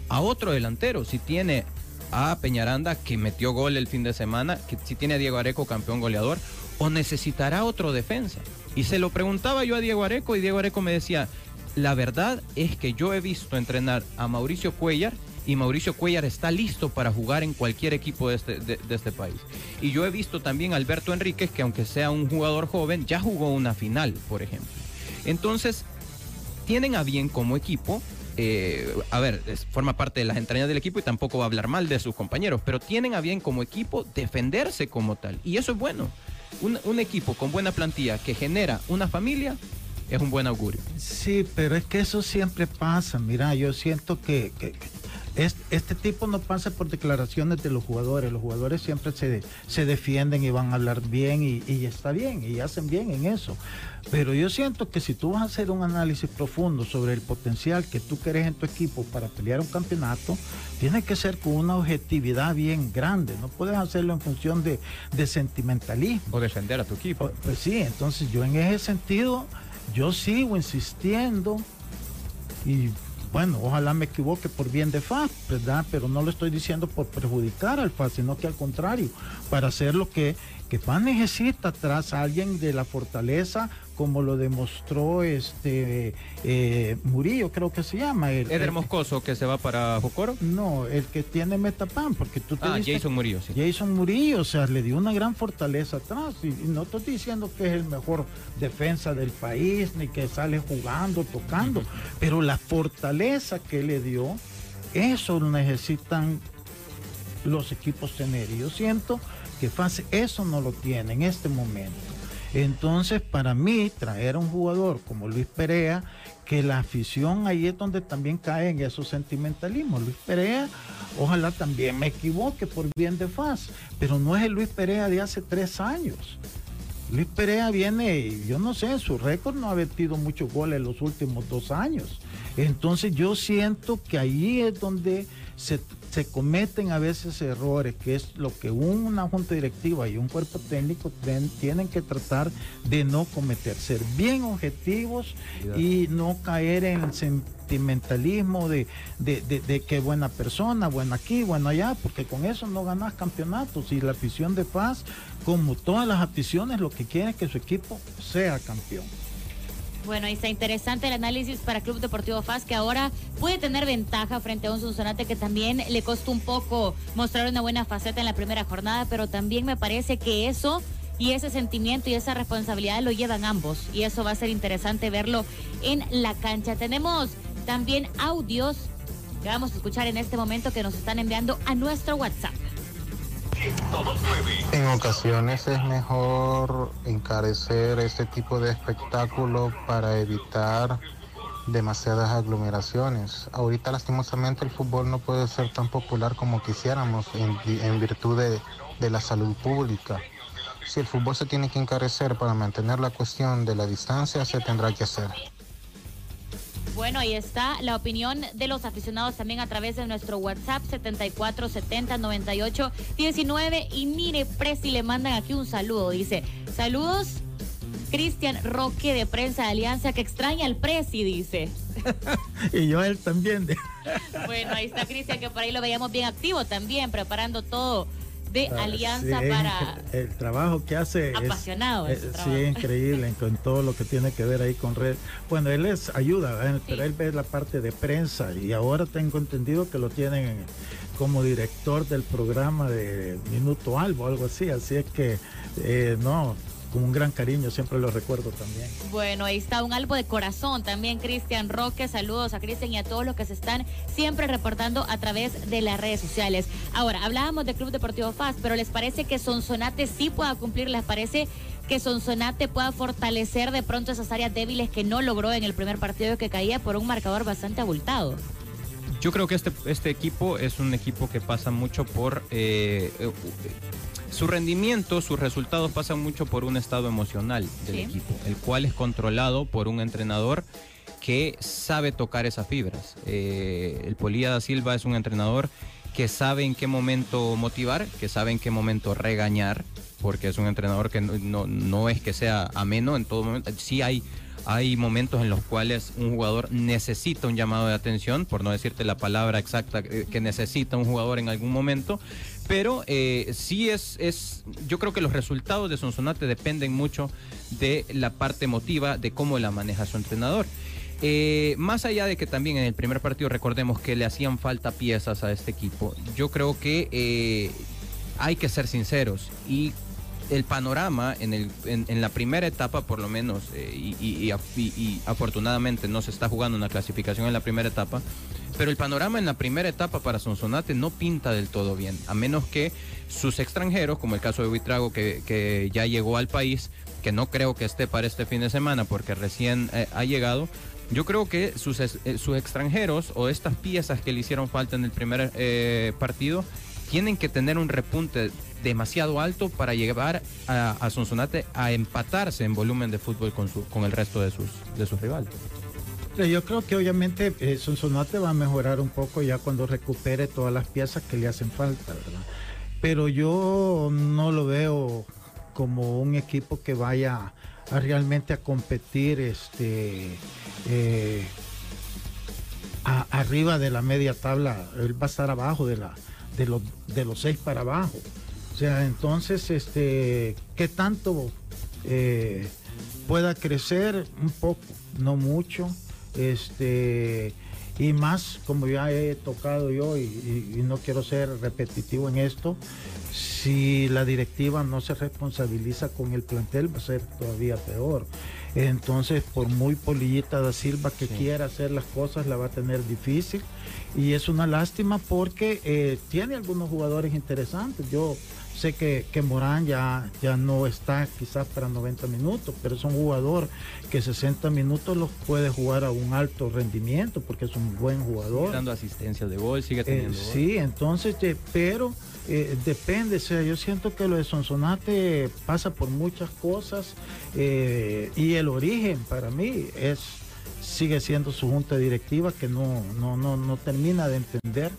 a otro delantero. Si tiene a Peñaranda, que metió gol el fin de semana, que si tiene a Diego Areco, campeón goleador, o necesitará otro defensa. Y se lo preguntaba yo a Diego Areco y Diego Areco me decía, la verdad es que yo he visto entrenar a Mauricio Cuellar y Mauricio Cuellar está listo para jugar en cualquier equipo de este, de, este país. Y yo he visto también a Alberto Enríquez, que aunque sea un jugador joven, ya jugó una final, por ejemplo. Entonces, tienen a bien como equipo eh, a ver, forma parte de las entrañas del equipo y tampoco va a hablar mal de sus compañeros, pero tienen a bien como equipo defenderse como tal. Y eso es bueno. Un, equipo con buena plantilla que genera una familia es un buen augurio. Sí, pero es que eso siempre pasa. Mira, yo siento que, este, tipo no pasa por declaraciones de los jugadores. Los jugadores siempre se, se defienden y van a hablar bien y, y está bien y hacen bien en eso. Pero yo siento que si tú vas a hacer un análisis profundo sobre el potencial que tú querés en tu equipo para pelear un campeonato, tiene que ser con una objetividad bien grande. No puedes hacerlo en función de, sentimentalismo. O defender a tu equipo. Pues sí, entonces yo en ese sentido, yo sigo insistiendo y bueno, ojalá me equivoque por bien de FAS, ¿verdad? Pero no lo estoy diciendo por perjudicar al FAS, sino que al contrario, para hacer lo que, que FAS necesita tras alguien de la fortaleza como lo demostró este eh, Murillo, creo que se llama. El, ¿Eder Moscoso que se va para Jocoro? No, el que tiene Metapan, porque tú te Ah, Jason Murillo, sí. Jason Murillo, o sea, le dio una gran fortaleza atrás. Y, no estoy diciendo que es el mejor defensa del país, ni que sale jugando, tocando, pero la fortaleza que le dio, eso necesitan los equipos tener. Y yo siento que FAS eso no lo tiene en este momento. Entonces, para mí, traer a un jugador como Luis Perea, que la afición ahí es donde también cae en esos sentimentalismos. Luis Perea, ojalá también me equivoque por bien de faz, pero no es el Luis Perea de hace tres años. Luis Perea viene, yo no sé, su récord no ha metido muchos goles en los últimos dos años. Entonces yo siento que ahí es donde se se cometen a veces errores, que es lo que una junta directiva y un cuerpo técnico tienen que tratar de no cometer, ser bien objetivos y no caer en el sentimentalismo de, de, que buena persona, buena aquí, bueno allá, porque con eso no ganas campeonatos y la afición de paz, como todas las aficiones, lo que quiere es que su equipo sea campeón. Bueno, ahí está interesante el análisis para Club Deportivo FAS, que ahora puede tener ventaja frente a un Sonsonate que también le costó un poco mostrar una buena faceta en la primera jornada, pero también me parece que eso y ese sentimiento y esa responsabilidad lo llevan ambos. Y eso va a ser interesante verlo en la cancha. Tenemos también audios que vamos a escuchar en este momento que nos están enviando a nuestro WhatsApp. En ocasiones es mejor encarecer este tipo de espectáculo para evitar demasiadas aglomeraciones. Ahorita lastimosamente el fútbol no puede ser tan popular como quisiéramos en, virtud de, la salud pública. Si el fútbol se tiene que encarecer para mantener la cuestión de la distancia, se tendrá que hacer. Bueno, ahí está la opinión de los aficionados también a través de nuestro WhatsApp 74709819. Y mire, Presi le mandan aquí un saludo. Dice, saludos, Cristian Roque de Prensa de Alianza, que extraña al Presi, dice. y yo a él también. bueno, ahí está Cristian, que por ahí lo veíamos bien activo también, preparando todo de ah, Alianza para... El, trabajo que hace apasionado es, sí, increíble con todo lo que tiene que ver ahí con red. Bueno, él es ayuda, pero él ve la parte de prensa y ahora tengo entendido que lo tienen como director del programa de Minuto Albo, algo así, así es que eh, no, con un gran cariño, siempre lo recuerdo también. Bueno, ahí está un albo de corazón también, Cristian Roque. Saludos a Cristian y a todos los que se están siempre reportando a través de las redes sociales. Ahora, hablábamos de Club Deportivo FAS, pero ¿les parece que Sonsonate sí pueda cumplir? ¿Les parece que Sonsonate pueda fortalecer de pronto esas áreas débiles que no logró en el primer partido que caía por un marcador bastante abultado? Yo creo que este, este equipo es un equipo que pasa mucho por eh, su rendimiento, sus resultados pasan mucho por un estado emocional del equipo, el cual es controlado por un entrenador que sabe tocar esas fibras. Eh, el Polía da Silva es un entrenador que sabe en qué momento motivar, que sabe en qué momento regañar, porque es un entrenador que no, no es que sea ameno en todo momento. Sí hay hay momentos en los cuales un jugador necesita un llamado de atención, por no decirte la palabra exacta que necesita un jugador en algún momento, pero eh, sí es, es, yo creo que los resultados de Sonsonate dependen mucho de la parte emotiva, de cómo la maneja su entrenador. Eh, más allá de que también en el primer partido recordemos que le hacían falta piezas a este equipo, yo creo que eh, hay que ser sinceros y el panorama en, el, en, la primera etapa, por lo menos, eh, y, afortunadamente no se está jugando una clasificación en la primera etapa, pero el panorama en la primera etapa para Sonsonate no pinta del todo bien, a menos que sus extranjeros, como el caso de Buitrago, que, ya llegó al país, que no creo que esté para este fin de semana porque recién eh, ha llegado, yo creo que sus, eh, sus, extranjeros o estas piezas que le hicieron falta en el primer partido tienen que tener un repunte demasiado alto para llevar a, Sonsonate a empatarse en volumen de fútbol con, el resto de sus, de sus rivales. Yo creo que obviamente eh, Sonsonate va a mejorar un poco ya cuando recupere todas las piezas que le hacen falta, ¿verdad? Pero yo no lo veo como un equipo que vaya a realmente a competir este eh, arriba de la media tabla. Él va a estar abajo de la de los de los seis para abajo. O sea, entonces, este, ¿qué tanto eh, pueda crecer? Un poco, no mucho. Este, y más, como ya he tocado yo, y, no quiero ser repetitivo en esto, si la directiva no se responsabiliza con el plantel, va a ser todavía peor. Entonces, por muy polillita da Silva que quiera hacer las cosas, la va a tener difícil. Y es una lástima porque eh, tiene algunos jugadores interesantes. Yo sé que, que, Morán ya, ya no está quizás para 90 minutos, pero es un jugador que 60 minutos los puede jugar a un alto rendimiento porque es un buen jugador. dando asistencia de gol, sigue teniendo. Eh, sí, entonces, pero eh, depende, o sea, yo siento que lo de Sonsonate pasa por muchas cosas eh, y el origen para mí es sigue siendo su junta directiva que no, no, no, no termina de entender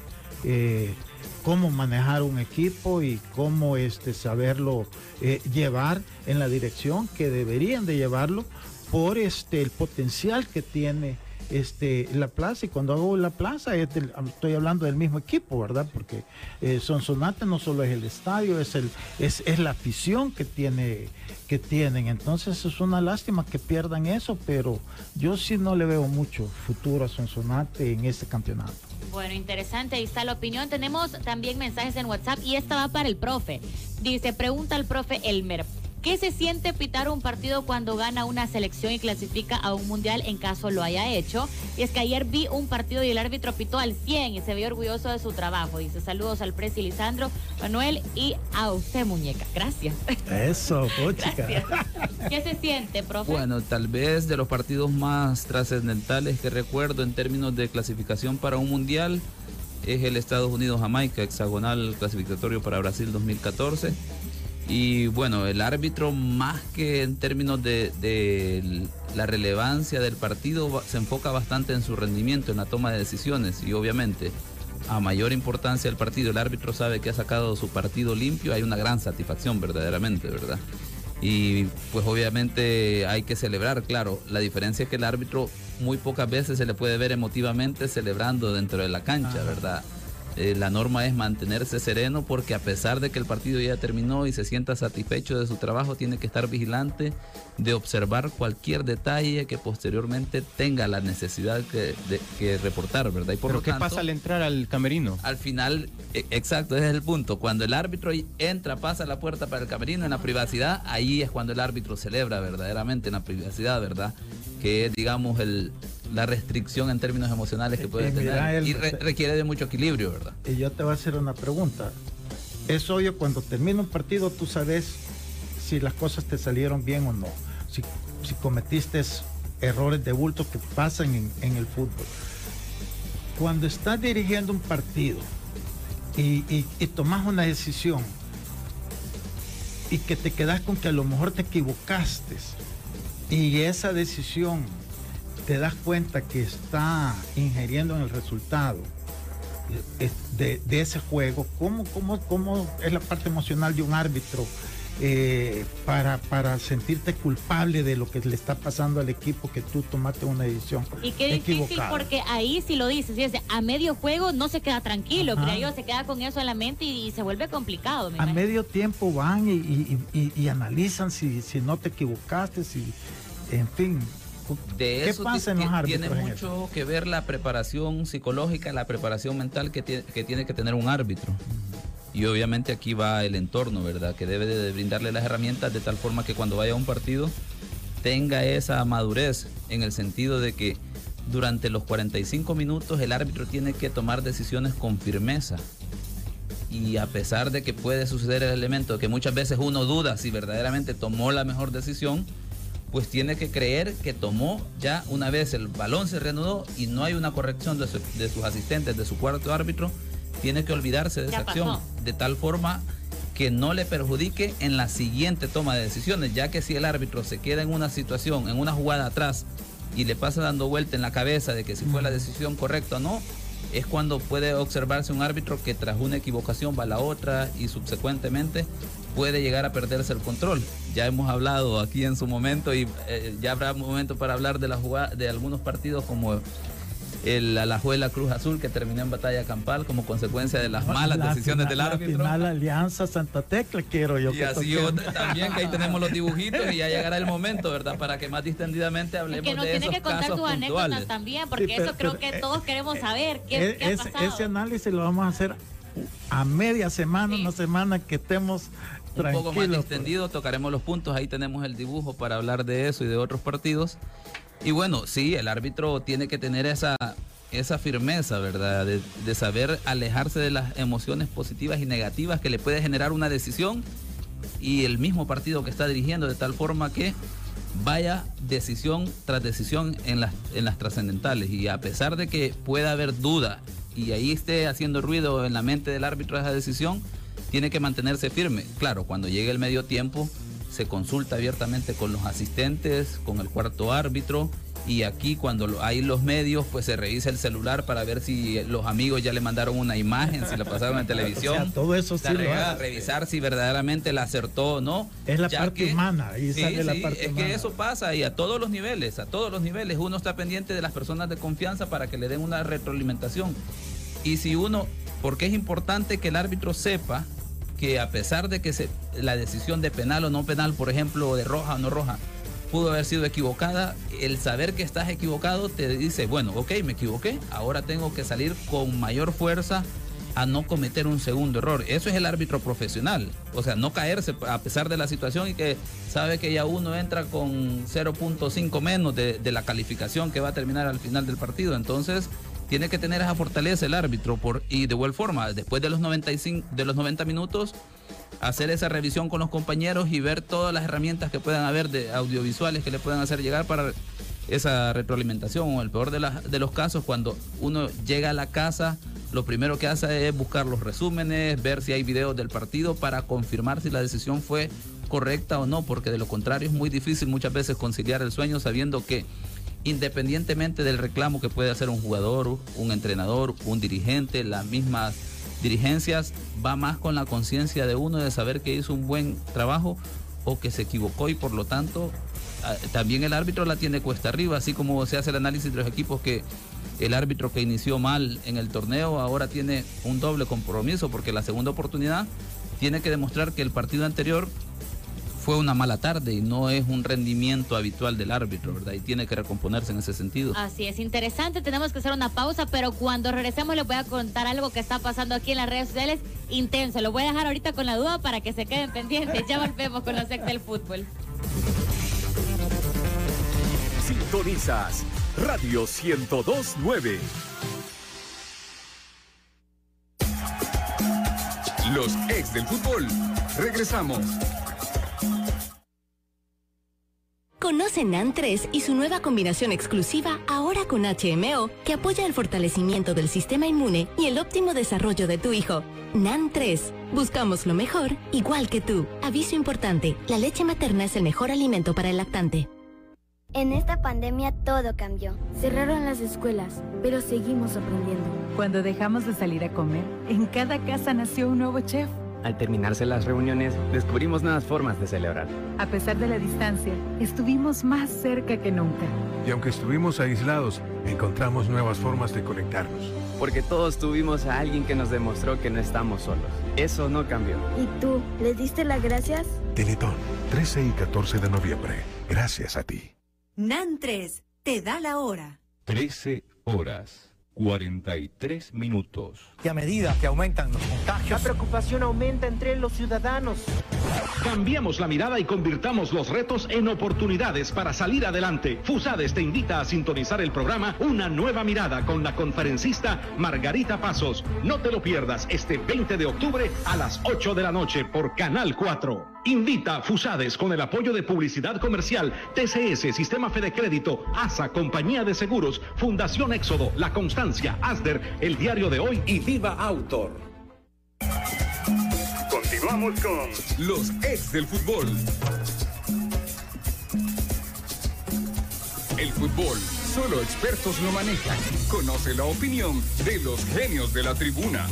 eh, cómo manejar un equipo y cómo este, saberlo eh, llevar en la dirección que deberían de llevarlo por este, el potencial que tiene este, la plaza y cuando hago la plaza estoy hablando del mismo equipo, ¿verdad? Porque eh, Sonsonate no solo es el estadio, es, el, es, es la afición que, tiene, que tienen. Entonces es una lástima que pierdan eso, pero yo sí no le veo mucho futuro a Sonsonate en este campeonato. Bueno, interesante, ahí está la opinión. Tenemos también mensajes en WhatsApp y esta va para el profe. Dice, pregunta al profe Elmer. ¿Qué se siente pitar un partido cuando gana una selección y clasifica a un mundial en caso lo haya hecho? Y es que ayer vi un partido y el árbitro pitó al 100 y se vio orgulloso de su trabajo. Dice saludos al presi Lisandro, Manuel y a usted, muñeca. Gracias. Eso, pochica. ¿Qué se siente, profe? Bueno, tal vez de los partidos más trascendentales que recuerdo en términos de clasificación para un mundial es el Estados Unidos-Jamaica, hexagonal clasificatorio para Brasil 2014 y bueno, el árbitro más que en términos de, la relevancia del partido se enfoca bastante en su rendimiento, en la toma de decisiones y obviamente a mayor importancia del partido, el árbitro sabe que ha sacado su partido limpio, hay una gran satisfacción verdaderamente, ¿verdad? Y pues obviamente hay que celebrar, claro, la diferencia es que el árbitro muy pocas veces se le puede ver emotivamente celebrando dentro de la cancha, ¿verdad? Eh, la norma es mantenerse sereno porque a pesar de que el partido ya terminó y se sienta satisfecho de su trabajo, tiene que estar vigilante de observar cualquier detalle que posteriormente tenga la necesidad de, que reportar, ¿verdad? Y por ¿Pero qué pasa al entrar al camerino? Al final, e, exacto, ese es el punto. Cuando el árbitro entra, pasa la puerta para el camerino en la privacidad, ahí es cuando el árbitro celebra verdaderamente en la privacidad, ¿verdad? Que es, digamos, el, la restricción en términos emocionales que puede tener y requiere de mucho equilibrio, ¿verdad? Y yo te voy a hacer una pregunta. Es obvio cuando termina un partido tú sabes si las cosas te salieron bien o no, si, cometiste errores de bulto que pasan en, el fútbol. Cuando estás dirigiendo un partido y, y tomas una decisión y que te quedas con que a lo mejor te equivocaste y esa decisión te das cuenta que está ingiriendo en el resultado de, ese juego, ¿cómo, cómo, ¿cómo, es la parte emocional de un árbitro eh, para, para sentirte culpable de lo que le está pasando al equipo que tú tomaste una decisión? Y qué difícil porque ahí si lo dices, a medio juego no se queda tranquilo, creo yo, se queda con eso en la mente y, se vuelve complicado. a medio tiempo van y, y, analizan si, si no te equivocaste, si, en fin, de eso tiene mucho que ver la preparación psicológica, la preparación mental que tiene, que tiene que tener un árbitro. Y obviamente aquí va el entorno, ¿verdad? Que debe de brindarle las herramientas de tal forma que cuando vaya a un partido tenga esa madurez en el sentido de que durante los 45 minutos el árbitro tiene que tomar decisiones con firmeza. Y a pesar de que puede suceder el elemento que muchas veces uno duda si verdaderamente tomó la mejor decisión, pues tiene que creer que tomó ya una vez el balón se reanudó y no hay una corrección de, sus asistentes, de su cuarto árbitro, tiene que olvidarse de esa acción de tal forma que no le perjudique en la siguiente toma de decisiones, ya que si el árbitro se queda en una situación, en una jugada atrás y le pasa dando vuelta en la cabeza de que si fue la decisión correcta o no, es cuando puede observarse un árbitro que tras una equivocación va a la otra y subsecuentemente puede llegar a perderse el control. Ya hemos hablado aquí en su momento y eh, ya habrá un momento para hablar de, la jugada, de algunos partidos como el Alajuela Cruz Azul que terminó en batalla campal como consecuencia de las malas decisiones del árbitro. La final Alianza Santa Tecla quiero yo. Y así yo, también que ahí tenemos los dibujitos y ya llegará el momento, ¿verdad? Para que más distendidamente hablemos que nos de tiene que contar tus anécdotas también, porque eso creo que todos queremos saber qué, qué ha pasado. Ese análisis lo vamos a hacer a media semana, una semana que estemos un poco más extendido, tocaremos los puntos, ahí tenemos el dibujo para hablar de eso y de otros partidos. Y bueno, sí, el árbitro tiene que tener esa, esa firmeza, ¿verdad? De, saber alejarse de las emociones positivas y negativas que le puede generar una decisión y el mismo partido que está dirigiendo, de tal forma que vaya decisión tras decisión en las, en las trascendentales. Y a pesar de que pueda haber duda y ahí esté haciendo ruido en la mente del árbitro esa decisión, tiene que mantenerse firme. Claro, cuando llegue el medio tiempo, se consulta abiertamente con los asistentes, con el cuarto árbitro y aquí cuando hay los medios, pues se revisa el celular para ver si los amigos ya le mandaron una imagen, si la pasaron en televisión. todo eso sí lo revisar si verdaderamente la acertó o no. Es la parte humana, ahí sale la parte es que eso pasa y a todos los niveles, a todos los niveles, uno está pendiente de las personas de confianza para que le den una retroalimentación. Y si uno, porque es importante que el árbitro sepa que a pesar de que la decisión de penal o no penal, por ejemplo, de roja o no roja, pudo haber sido equivocada, el saber que estás equivocado te dice, bueno, ok, me equivoqué, ahora tengo que salir con mayor fuerza a no cometer un segundo error. Eso es el árbitro profesional. O sea, no caerse a pesar de la situación y que sabe que ya uno entra con 0.5 menos de, la calificación que va a terminar al final del partido. Entonces, tiene que tener esa fortaleza el árbitro por, y de igual forma, después de los 95, de los 90 minutos, hacer esa revisión con los compañeros y ver todas las herramientas que puedan haber de audiovisuales que le puedan hacer llegar para esa retroalimentación o el peor de, de los casos cuando uno llega a la casa lo primero que hace es buscar los resúmenes, ver si hay videos del partido para confirmar si la decisión fue correcta o no, porque de lo contrario es muy difícil muchas veces conciliar el sueño sabiendo que independientemente del reclamo que puede hacer un jugador, un entrenador, un dirigente, las mismas dirigencias va más con la conciencia de uno de saber que hizo un buen trabajo o que se equivocó y por lo tanto también el árbitro la tiene cuesta arriba, así como se hace el análisis de los equipos que el árbitro que inició mal en el torneo ahora tiene un doble compromiso porque la segunda oportunidad tiene que demostrar que el partido anterior fue una mala tarde y no es un rendimiento habitual del árbitro, ¿verdad? Y tiene que recomponerse en ese sentido. Así es, interesante, tenemos que hacer una pausa, pero cuando regresemos les voy a contar algo que está pasando aquí en las redes sociales intenso. Lo voy a dejar ahorita con la duda para que se queden pendientes. Ya volvemos con los ex del fútbol. Sintonizas Radio 1029. Los ex del fútbol. Regresamos. Conoce NAN 3 y su nueva combinación exclusiva ahora con HMO que apoya el fortalecimiento del sistema inmune y el óptimo desarrollo de tu hijo. NAN 3. Buscamos lo mejor, igual que tú. Aviso importante, la leche materna es el mejor alimento para el lactante. En esta pandemia todo cambió. Cerraron las escuelas, pero seguimos aprendiendo. Cuando dejamos de salir a comer, en cada casa nació un nuevo chef al terminarse las reuniones, descubrimos nuevas formas de celebrar. A pesar de la distancia, estuvimos más cerca que nunca. Y aunque estuvimos aislados, encontramos nuevas formas de conectarnos. Porque todos tuvimos a alguien que nos demostró que no estamos solos. Eso no cambió. ¿Y tú, les diste las gracias? Teletón, 13 y 14 de noviembre. Gracias a ti. NAN 3, te da la hora. 13 horas. 43 minutos. Y a medida que aumentan los contagios, la preocupación aumenta entre los ciudadanos. Cambiamos la mirada y convirtamos los retos en oportunidades para salir adelante. Fusades te invita a sintonizar el programa Una nueva mirada con la conferencista Margarita Pasos. No te lo pierdas este 20 de octubre a las 8 de la noche por Canal 4. Invita a Fusades con el apoyo de Publicidad Comercial, TCS, Sistema Fede Crédito, ASA, Compañía de Seguros, Fundación Éxodo, La Constancia, ASDER, El Diario de Hoy y Autor. Continuamos con los ex del fútbol. El fútbol, solo expertos lo manejan. Conoce la opinión de los genios de la tribuna.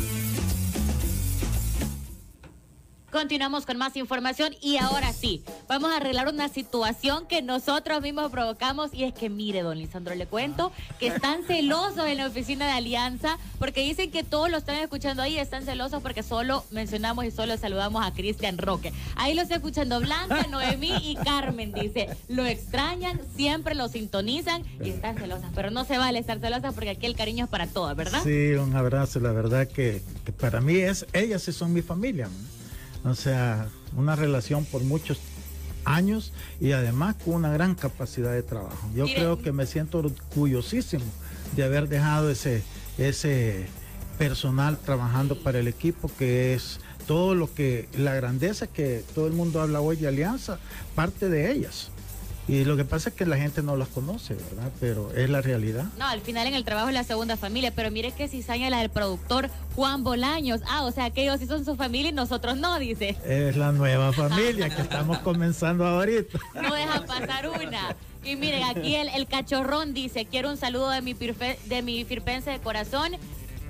Continuamos con más información y ahora sí, vamos a arreglar una situación que nosotros mismos provocamos y es que mire, don Lisandro, le cuento que están celosos en la oficina de Alianza porque dicen que todos lo están escuchando ahí, están celosos porque solo mencionamos y solo saludamos a Cristian Roque. Ahí lo está escuchando Blanca, Noemí y Carmen, dice, lo extrañan, siempre lo sintonizan y están celosas, pero no se vale estar celosas porque aquí el cariño es para todas, ¿verdad? Sí, un abrazo, la verdad que, para mí es, ellas sí son mi familia. O sea, una relación por muchos años y además con una gran capacidad de trabajo. Yo creo que me siento orgullosísimo de haber dejado ese, ese personal trabajando para el equipo que es todo lo que, la grandeza que todo el mundo habla hoy de Alianza, parte de ellas. Y lo que pasa es que la gente no las conoce, ¿verdad? Pero es la realidad. No, al final en el trabajo es la segunda familia, pero mire que cizaña la del productor Juan Bolaños. Ah, o sea que ellos sí son su familia y nosotros no, dice. Es la nueva familia que estamos comenzando ahorita. No deja pasar una. Y miren, aquí el, el cachorrón dice, quiero un saludo de mi, pirfe- de mi firpense de corazón.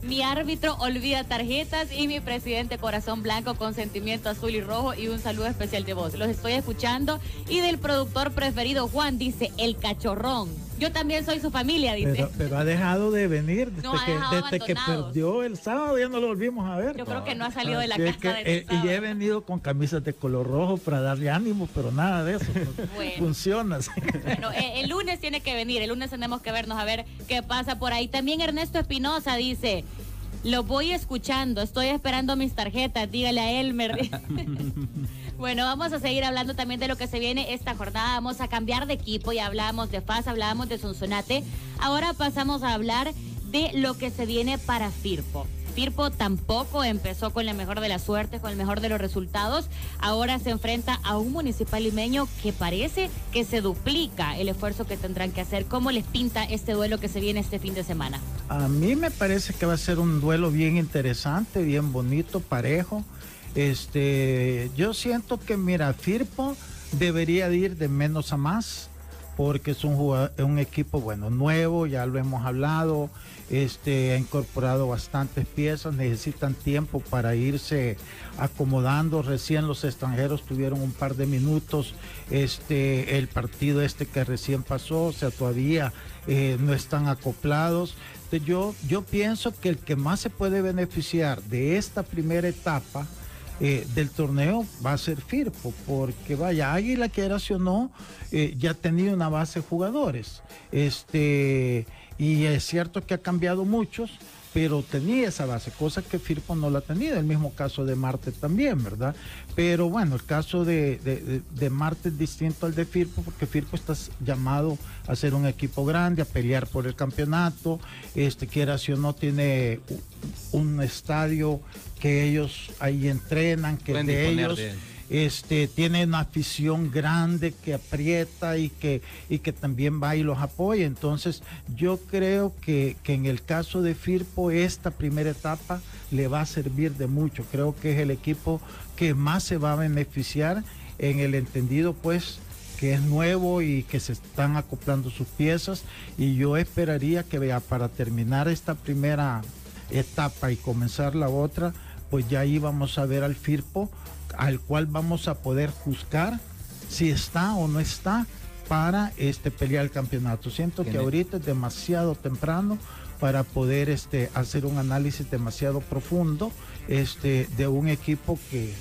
Mi árbitro olvida tarjetas y mi presidente corazón blanco con sentimiento azul y rojo y un saludo especial de voz. Los estoy escuchando y del productor preferido Juan dice el cachorrón. Yo también soy su familia, dice. Pero, pero ha dejado de venir desde, No, que, desde que perdió el sábado, ya no lo volvimos a ver. Yo creo que no ha salido de la casa que, eh, y he venido con camisas de color rojo para darle ánimo, pero nada de eso. no Bueno. Funciona. Bueno, eh, el lunes tiene que venir, el lunes tenemos que vernos a ver qué pasa por ahí. También Ernesto Espinosa dice, lo voy escuchando, estoy esperando mis tarjetas, dígale a Elmer. bueno, vamos a seguir hablando también de lo que se viene esta jornada. Vamos a cambiar de equipo, ya hablábamos de FAS, hablábamos de Sonsonate. Ahora pasamos a hablar de lo que se viene para Firpo. Firpo tampoco empezó con la mejor de las suertes, con el mejor de los resultados. Ahora se enfrenta a un municipal limeño que parece que se duplica el esfuerzo que tendrán que hacer. ¿Cómo les pinta este duelo que se viene este fin de semana? A mí me parece que va a ser un duelo bien interesante, bien bonito, parejo. Este, yo siento que mira, Firpo debería de ir de menos a más porque es un, jugado- un equipo bueno nuevo, ya lo hemos hablado, este ha incorporado bastantes piezas, necesitan tiempo para irse acomodando. Recién los extranjeros tuvieron un par de minutos, este el partido este que recién pasó, o sea todavía eh, no están acoplados. Yo yo pienso que el que más se puede beneficiar de esta primera etapa eh, del torneo va a ser Firpo, porque vaya, Águila, quieras o no, eh, ya tenía una base de jugadores. Este, y es cierto que ha cambiado muchos, pero tenía esa base, cosa que Firpo no la tenido. El mismo caso de Marte también, ¿verdad? Pero bueno, el caso de, de- Marte es distinto al de Firpo, porque Firpo está llamado a ser un equipo grande, a pelear por el campeonato. Este, quieras o no, tiene un estadio que ellos ahí entrenan, que es Pueden de ellos. de. Este, tiene una afición grande que aprieta y que, y que también va y los apoya. Entonces, yo creo que, que en el caso de Firpo, esta primera etapa le va a servir de mucho. Creo que es el equipo que más se va a beneficiar en el entendido, pues, que es nuevo y que se están acoplando sus piezas. Y yo esperaría que vea, para terminar esta primera etapa y comenzar la otra, pues ya ahí vamos a ver al Firpo, al cual vamos a poder juzgar si está o no está para este pelear el campeonato. Siento que ahorita es demasiado temprano para poder este, hacer un análisis demasiado profundo este, de un equipo que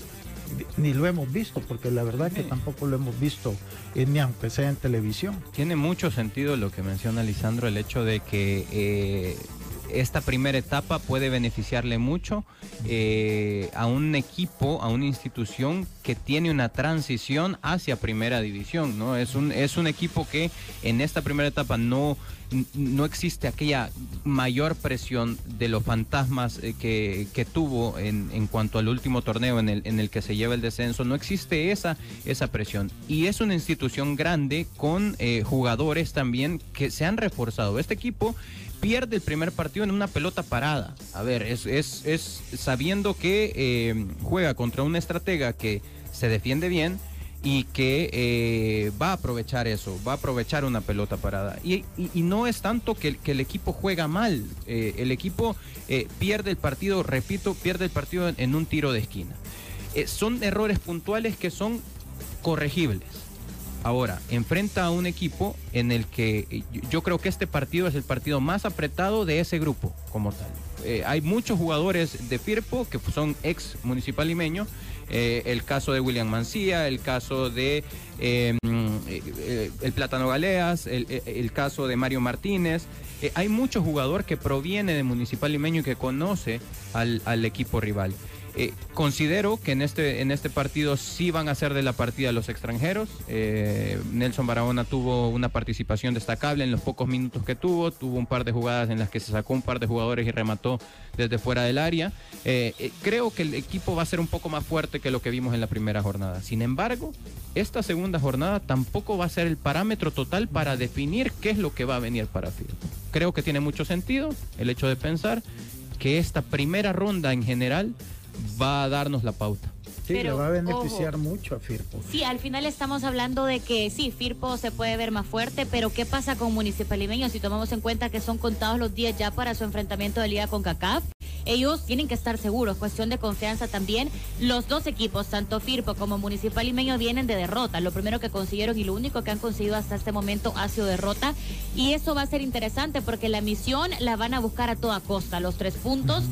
ni lo hemos visto, porque la verdad que tampoco lo hemos visto, eh, ni aunque sea en televisión. Tiene mucho sentido lo que menciona Lisandro, el hecho de que eh, esta primera etapa puede beneficiarle mucho eh, a un equipo, a una institución que tiene una transición hacia primera división, ¿no? Es un, es un equipo que en esta primera etapa no, no existe aquella mayor presión de los fantasmas eh, que, que tuvo en, en cuanto al último torneo en el, en el que se lleva el descenso. No existe esa, esa presión. Y es una institución grande con eh, jugadores también que se han reforzado. Este equipo pierde el primer partido en una pelota parada. A ver, es, es, es sabiendo que eh, juega contra una estratega que se defiende bien y que eh, va a aprovechar eso, va a aprovechar una pelota parada. Y, no es tanto que, el- equipo juega mal, eh, el equipo pierde el partido, repito, pierde el partido en, un tiro de esquina. Son errores puntuales que son corregibles. Ahora, enfrenta a un equipo en el que eh, yo- creo que este partido es el partido más apretado de ese grupo como tal. Eh, hay muchos jugadores de Firpo que son ex municipal limeño. eh, el caso de William Mancía, el caso de mm, eh, el Plátano Galeas, el, caso de Mario Martínez. Hay mucho jugador que proviene de municipal limeño y que conoce al equipo rival. Eh, considero que en este, en este partido sí van a ser de la partida los extranjeros. Eh, Nelson Barahona tuvo una participación destacable en los pocos minutos que tuvo, tuvo un par de jugadas en las que se sacó un par de jugadores y remató desde fuera del área. Eh, creo que el equipo va a ser un poco más fuerte que lo que vimos en la primera jornada. Sin embargo, esta segunda jornada tampoco va a ser el parámetro total para definir qué es lo que va a venir para Firpo. Creo que tiene mucho sentido el hecho de pensar que esta primera ronda en general va a darnos la pauta. Sí, le va a beneficiar mucho a Firpo. Sí, al final estamos hablando de que sí, Firpo se puede ver más fuerte, pero ¿qué pasa con Municipal Limeño si tomamos en cuenta que son contados los días ya para su enfrentamiento de Liga con CACAF? Ellos tienen que estar seguros, cuestión de confianza también. Los dos equipos, tanto Firpo como Municipal Limeño, vienen de derrota. Lo primero que consiguieron y lo único que han conseguido hasta este momento ha sido derrota. Y eso va a ser interesante porque la misión la van a buscar a toda costa, los tres puntos.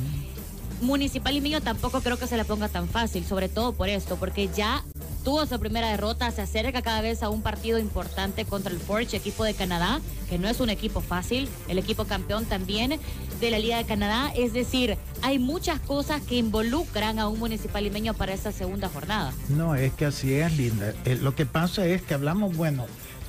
Municipal y mío tampoco creo que se la ponga tan fácil, sobre todo por esto, porque ya tuvo su primera derrota, se acerca cada vez a un partido importante contra el Forge, equipo de Canadá, que no es un equipo fácil, el equipo campeón también de la Liga de Canadá, es decir, hay muchas cosas que involucran a un municipal limeño para esta segunda jornada. No, es que así es, Linda. Eh, lo que pasa es que hablamos, bueno,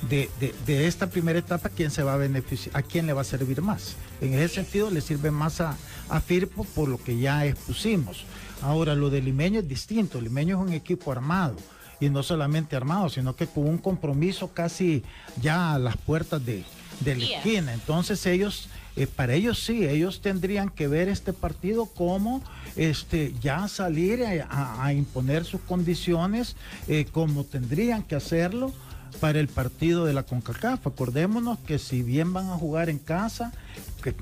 de, de, esta primera etapa, ¿quién se va a beneficiar? ¿A quién le va a servir más? En ese sentido, le sirve más a, a Firpo por lo que ya expusimos. Ahora, lo de Limeño es distinto. Limeño es un equipo armado. Y no solamente armado, sino que con un compromiso casi ya a las puertas de, de la esquina. Entonces ellos, eh, para ellos sí, ellos tendrían que ver este partido como este, ya salir a, imponer sus condiciones, eh, como tendrían que hacerlo para el partido de la CONCACAF. Acordémonos que si bien van a jugar en casa,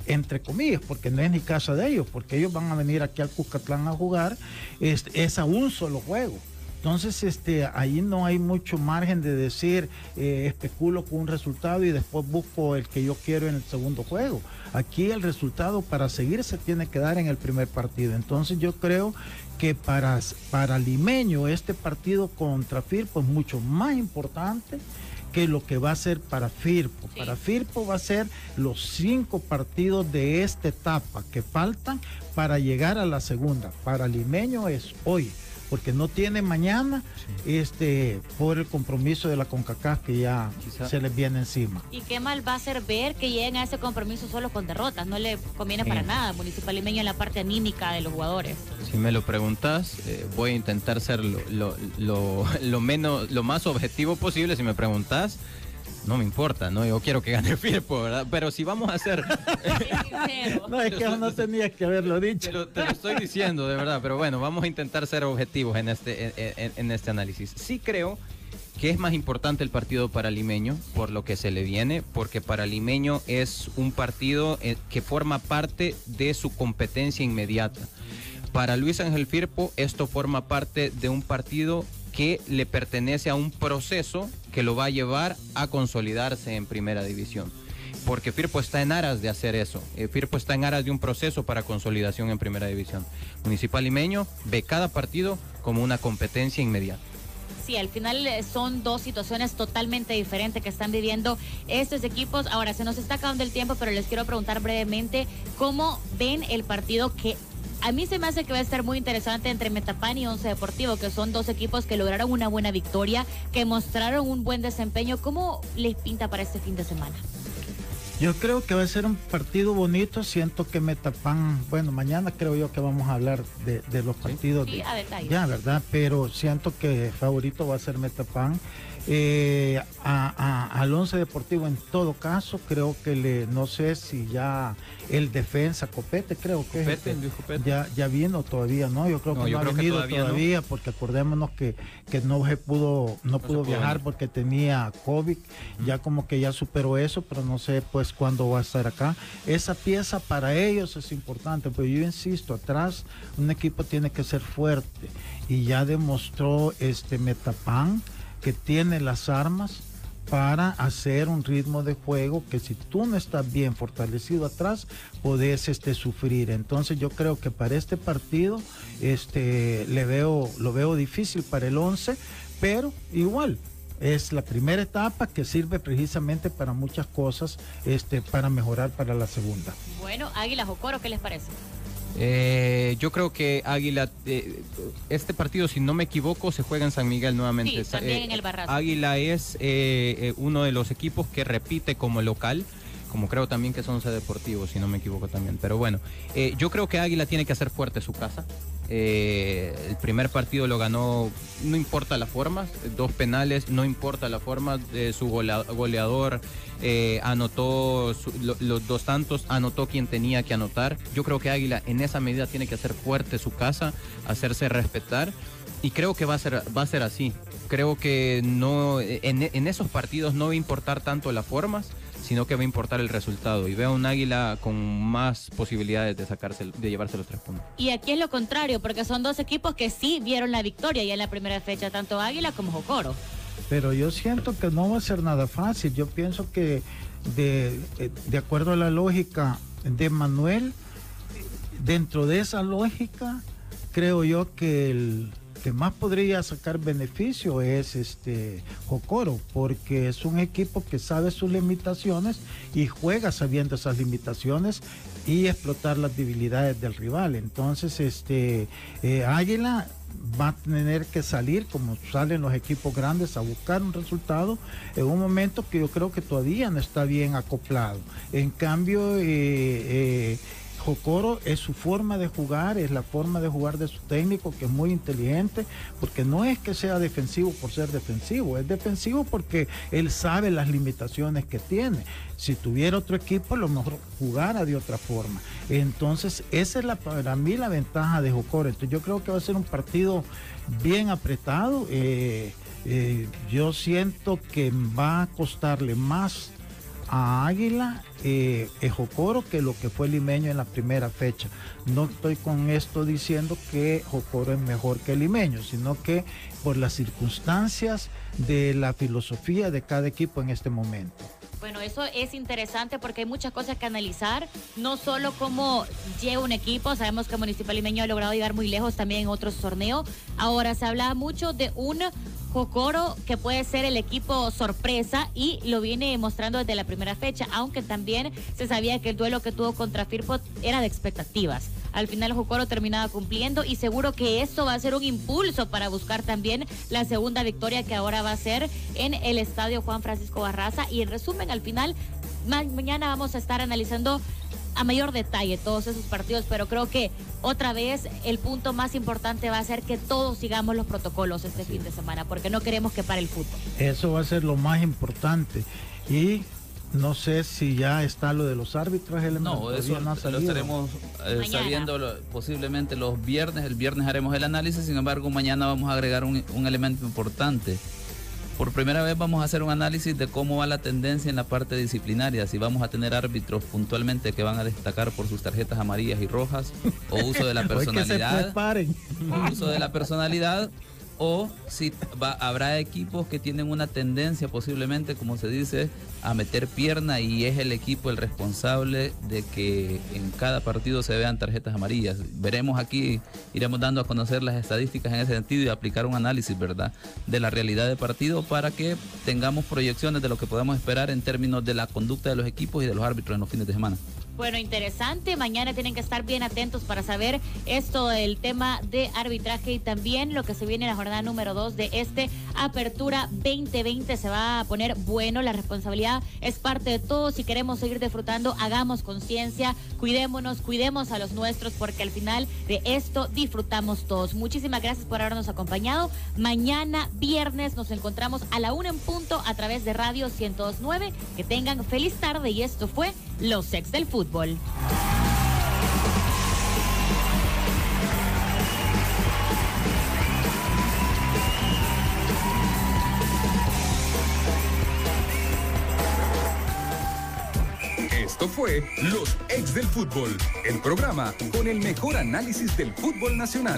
entre comillas, porque no es ni casa de ellos, porque ellos van a venir aquí al Cuscatlán a jugar, es, es a un solo juego. Entonces, este, ahí no hay mucho margen de decir, eh, especulo con un resultado y después busco el que yo quiero en el segundo juego. Aquí el resultado para seguir se tiene que dar en el primer partido. Entonces yo creo que para, para Limeño este partido contra Firpo es mucho más importante que lo que va a ser para Firpo. Para Firpo va a ser los cinco partidos de esta etapa que faltan para llegar a la segunda. Para Limeño es hoy porque no tiene mañana este por el compromiso de la CONCACAF que ya se les viene encima. Y qué mal va a ser ver que lleguen a ese compromiso solo con derrotas, no le conviene para nada Municipal Limeño en la parte anímica de los jugadores. Si me lo preguntas, eh, voy a intentar ser lo, lo, menos, lo más objetivo posible si me preguntas no me importa, ¿no? Yo quiero que gane Firpo, ¿verdad? Pero si vamos a hacer... no, es que no tenías que haberlo dicho. Te lo, estoy diciendo, de verdad, pero bueno, vamos a intentar ser objetivos en este, en, este análisis. Sí creo que es más importante el partido para Limeño por lo que se le viene, porque para Limeño es un partido eh, que forma parte de su competencia inmediata. Para Luis Ángel Firpo esto forma parte de un partido que le pertenece a un proceso que lo va a llevar a consolidarse en primera división. Porque Firpo está en aras de hacer eso. Eh, Firpo está en aras de un proceso para consolidación en primera división. Municipal Limeño ve cada partido como una competencia inmediata. Sí, al final eh, son dos situaciones totalmente diferentes que están viviendo estos equipos. Ahora, se nos está acabando el tiempo, pero les quiero preguntar brevemente cómo ven el partido que a mí se me hace que va a estar muy interesante entre Metapan y Once Deportivo, que son dos equipos que lograron una buena victoria, que mostraron un buen desempeño. ¿Cómo les pinta para este fin de semana? Yo creo que va a ser un partido bonito. Siento que Metapan, bueno, mañana creo yo que vamos a hablar de, los partidos. Sí, a ver, ya, ¿verdad? Pero siento que favorito va a ser Metapan. Eh, a, al Once Deportivo en todo caso, creo que le, no sé si ya el defensa Copete, creo que este, ya, ya vino todavía, ¿no? Yo creo que no, ha venido todavía, porque acordémonos que, que no se pudo, no, pudo viajar porque tenía COVID, ya como que ya superó eso, pero no sé pues cuándo va a estar acá. Esa pieza para ellos es importante, pero yo insisto, atrás un equipo tiene que ser fuerte y ya demostró este Metapan que tiene las armas para hacer un ritmo de juego que si tú no estás bien fortalecido atrás, podés este, sufrir. Entonces yo creo que para este partido este, le veo, lo veo difícil para el 11, pero igual. Es la primera etapa que sirve precisamente para muchas cosas, este, para mejorar para la segunda. Bueno, Águilas o Coro, ¿qué les parece? Eh, yo creo que Águila, eh, este partido, si no me equivoco, se juega en San Miguel nuevamente. Sí, también Eh, en el Barrazo. Águila es eh, eh, uno de los equipos que repite como local. Como creo también que son Once Deportivo, si no me equivoco también. Pero bueno, eh, yo creo que Águila tiene que hacer fuerte su casa. Eh, el primer partido lo ganó, no importa la forma, dos penales, no importa la forma. eh, su golea- goleador eh, anotó su- lo- los dos tantos, anotó quien tenía que anotar. Yo creo que Águila en esa medida tiene que hacer fuerte su casa, hacerse respetar. Y creo que va a ser, va a ser así. Creo que no, en, en esos partidos no va a importar tanto las formas, sino que va a importar el resultado. Y veo a un águila con más posibilidades de sacarse, de llevarse los tres puntos. Y aquí es lo contrario, porque son dos equipos que sí vieron la victoria ya en la primera fecha, tanto Águila como Jocoro. Pero yo siento que no va a ser nada fácil. Yo pienso que de, eh, de acuerdo a la lógica de Manuel, dentro de esa lógica, creo yo que el que más podría sacar beneficio es este Jocoro, porque es un equipo que sabe sus limitaciones y juega sabiendo esas limitaciones y explotar las debilidades del rival. Entonces, este eh, Águila va a tener que salir como salen los equipos grandes a buscar un resultado en un momento que yo creo que todavía no está bien acoplado. En cambio, eh, eh, Jocoro es su forma de jugar, es la forma de jugar de su técnico, que es muy inteligente, porque no es que sea defensivo por ser defensivo, es defensivo porque él sabe las limitaciones que tiene. Si tuviera otro equipo, a lo mejor jugara de otra forma. Entonces, esa es la, para mí la ventaja de Jocoro. Entonces, yo creo que va a ser un partido bien apretado. Eh, eh, yo siento que va a costarle más a Águila eh, Jocoro que lo que fue Limeño en la primera fecha. No estoy con esto diciendo que Jocoro es mejor que Limeño, sino que por las circunstancias de la filosofía de cada equipo en este momento. Bueno, eso es interesante porque hay muchas cosas que analizar, no solo cómo llega un equipo, sabemos que Municipal Limeño ha logrado llegar muy lejos también en otros torneos. Ahora se habla mucho de un Jocoro que puede ser el equipo sorpresa y lo viene mostrando desde la primera fecha, aunque también se sabía que el duelo que tuvo contra Firpo era de expectativas. Al final Jocoro terminaba cumpliendo y seguro que esto va a ser un impulso para buscar también la segunda victoria que ahora va a ser en el estadio Juan Francisco Barraza. Y en resumen, al final, ma mañana vamos a estar analizando a mayor detalle todos esos partidos, pero creo que otra vez el punto más importante va a ser que todos sigamos los protocolos este fin de semana, porque no queremos que pare el fútbol. Eso va a ser lo más importante. Y no sé si ya está lo de los árbitros. El No, eso no ha lo estaremos eh, sabiendo lo- posiblemente los viernes. El viernes haremos el análisis, sin embargo, mañana vamos a agregar un, un elemento importante. Por primera vez vamos a hacer un análisis de cómo va la tendencia en la parte disciplinaria, si vamos a tener árbitros puntualmente que van a destacar por sus tarjetas amarillas y rojas, o uso de la Hoy que se personalidad, preparen. o uso de la personalidad, o si habrá equipos que tienen una tendencia posiblemente, como se dice, a meter pierna y es el equipo el responsable de que en cada partido se vean tarjetas amarillas. Veremos aquí, iremos dando a conocer las estadísticas en ese sentido y aplicar un análisis, ¿verdad?, de la realidad del partido para que tengamos proyecciones de lo que podemos esperar en términos de la conducta de los equipos y de los árbitros en los fines de semana. Bueno, interesante. Mañana tienen que estar bien atentos para saber esto del tema de arbitraje y también lo que se viene en la jornada número 2 de este Apertura 2020. Se va a poner bueno. La responsabilidad es parte de todos. Si queremos seguir disfrutando, hagamos conciencia, cuidémonos, cuidemos a los nuestros, porque al final de esto disfrutamos todos. Muchísimas gracias por habernos acompañado. Mañana, viernes, nos encontramos a la una en punto a través de Radio 1029. Que tengan feliz tarde y esto fue Los Ex del Fútbol. Esto fue Los Ex del Fútbol, el programa con el mejor análisis del fútbol nacional.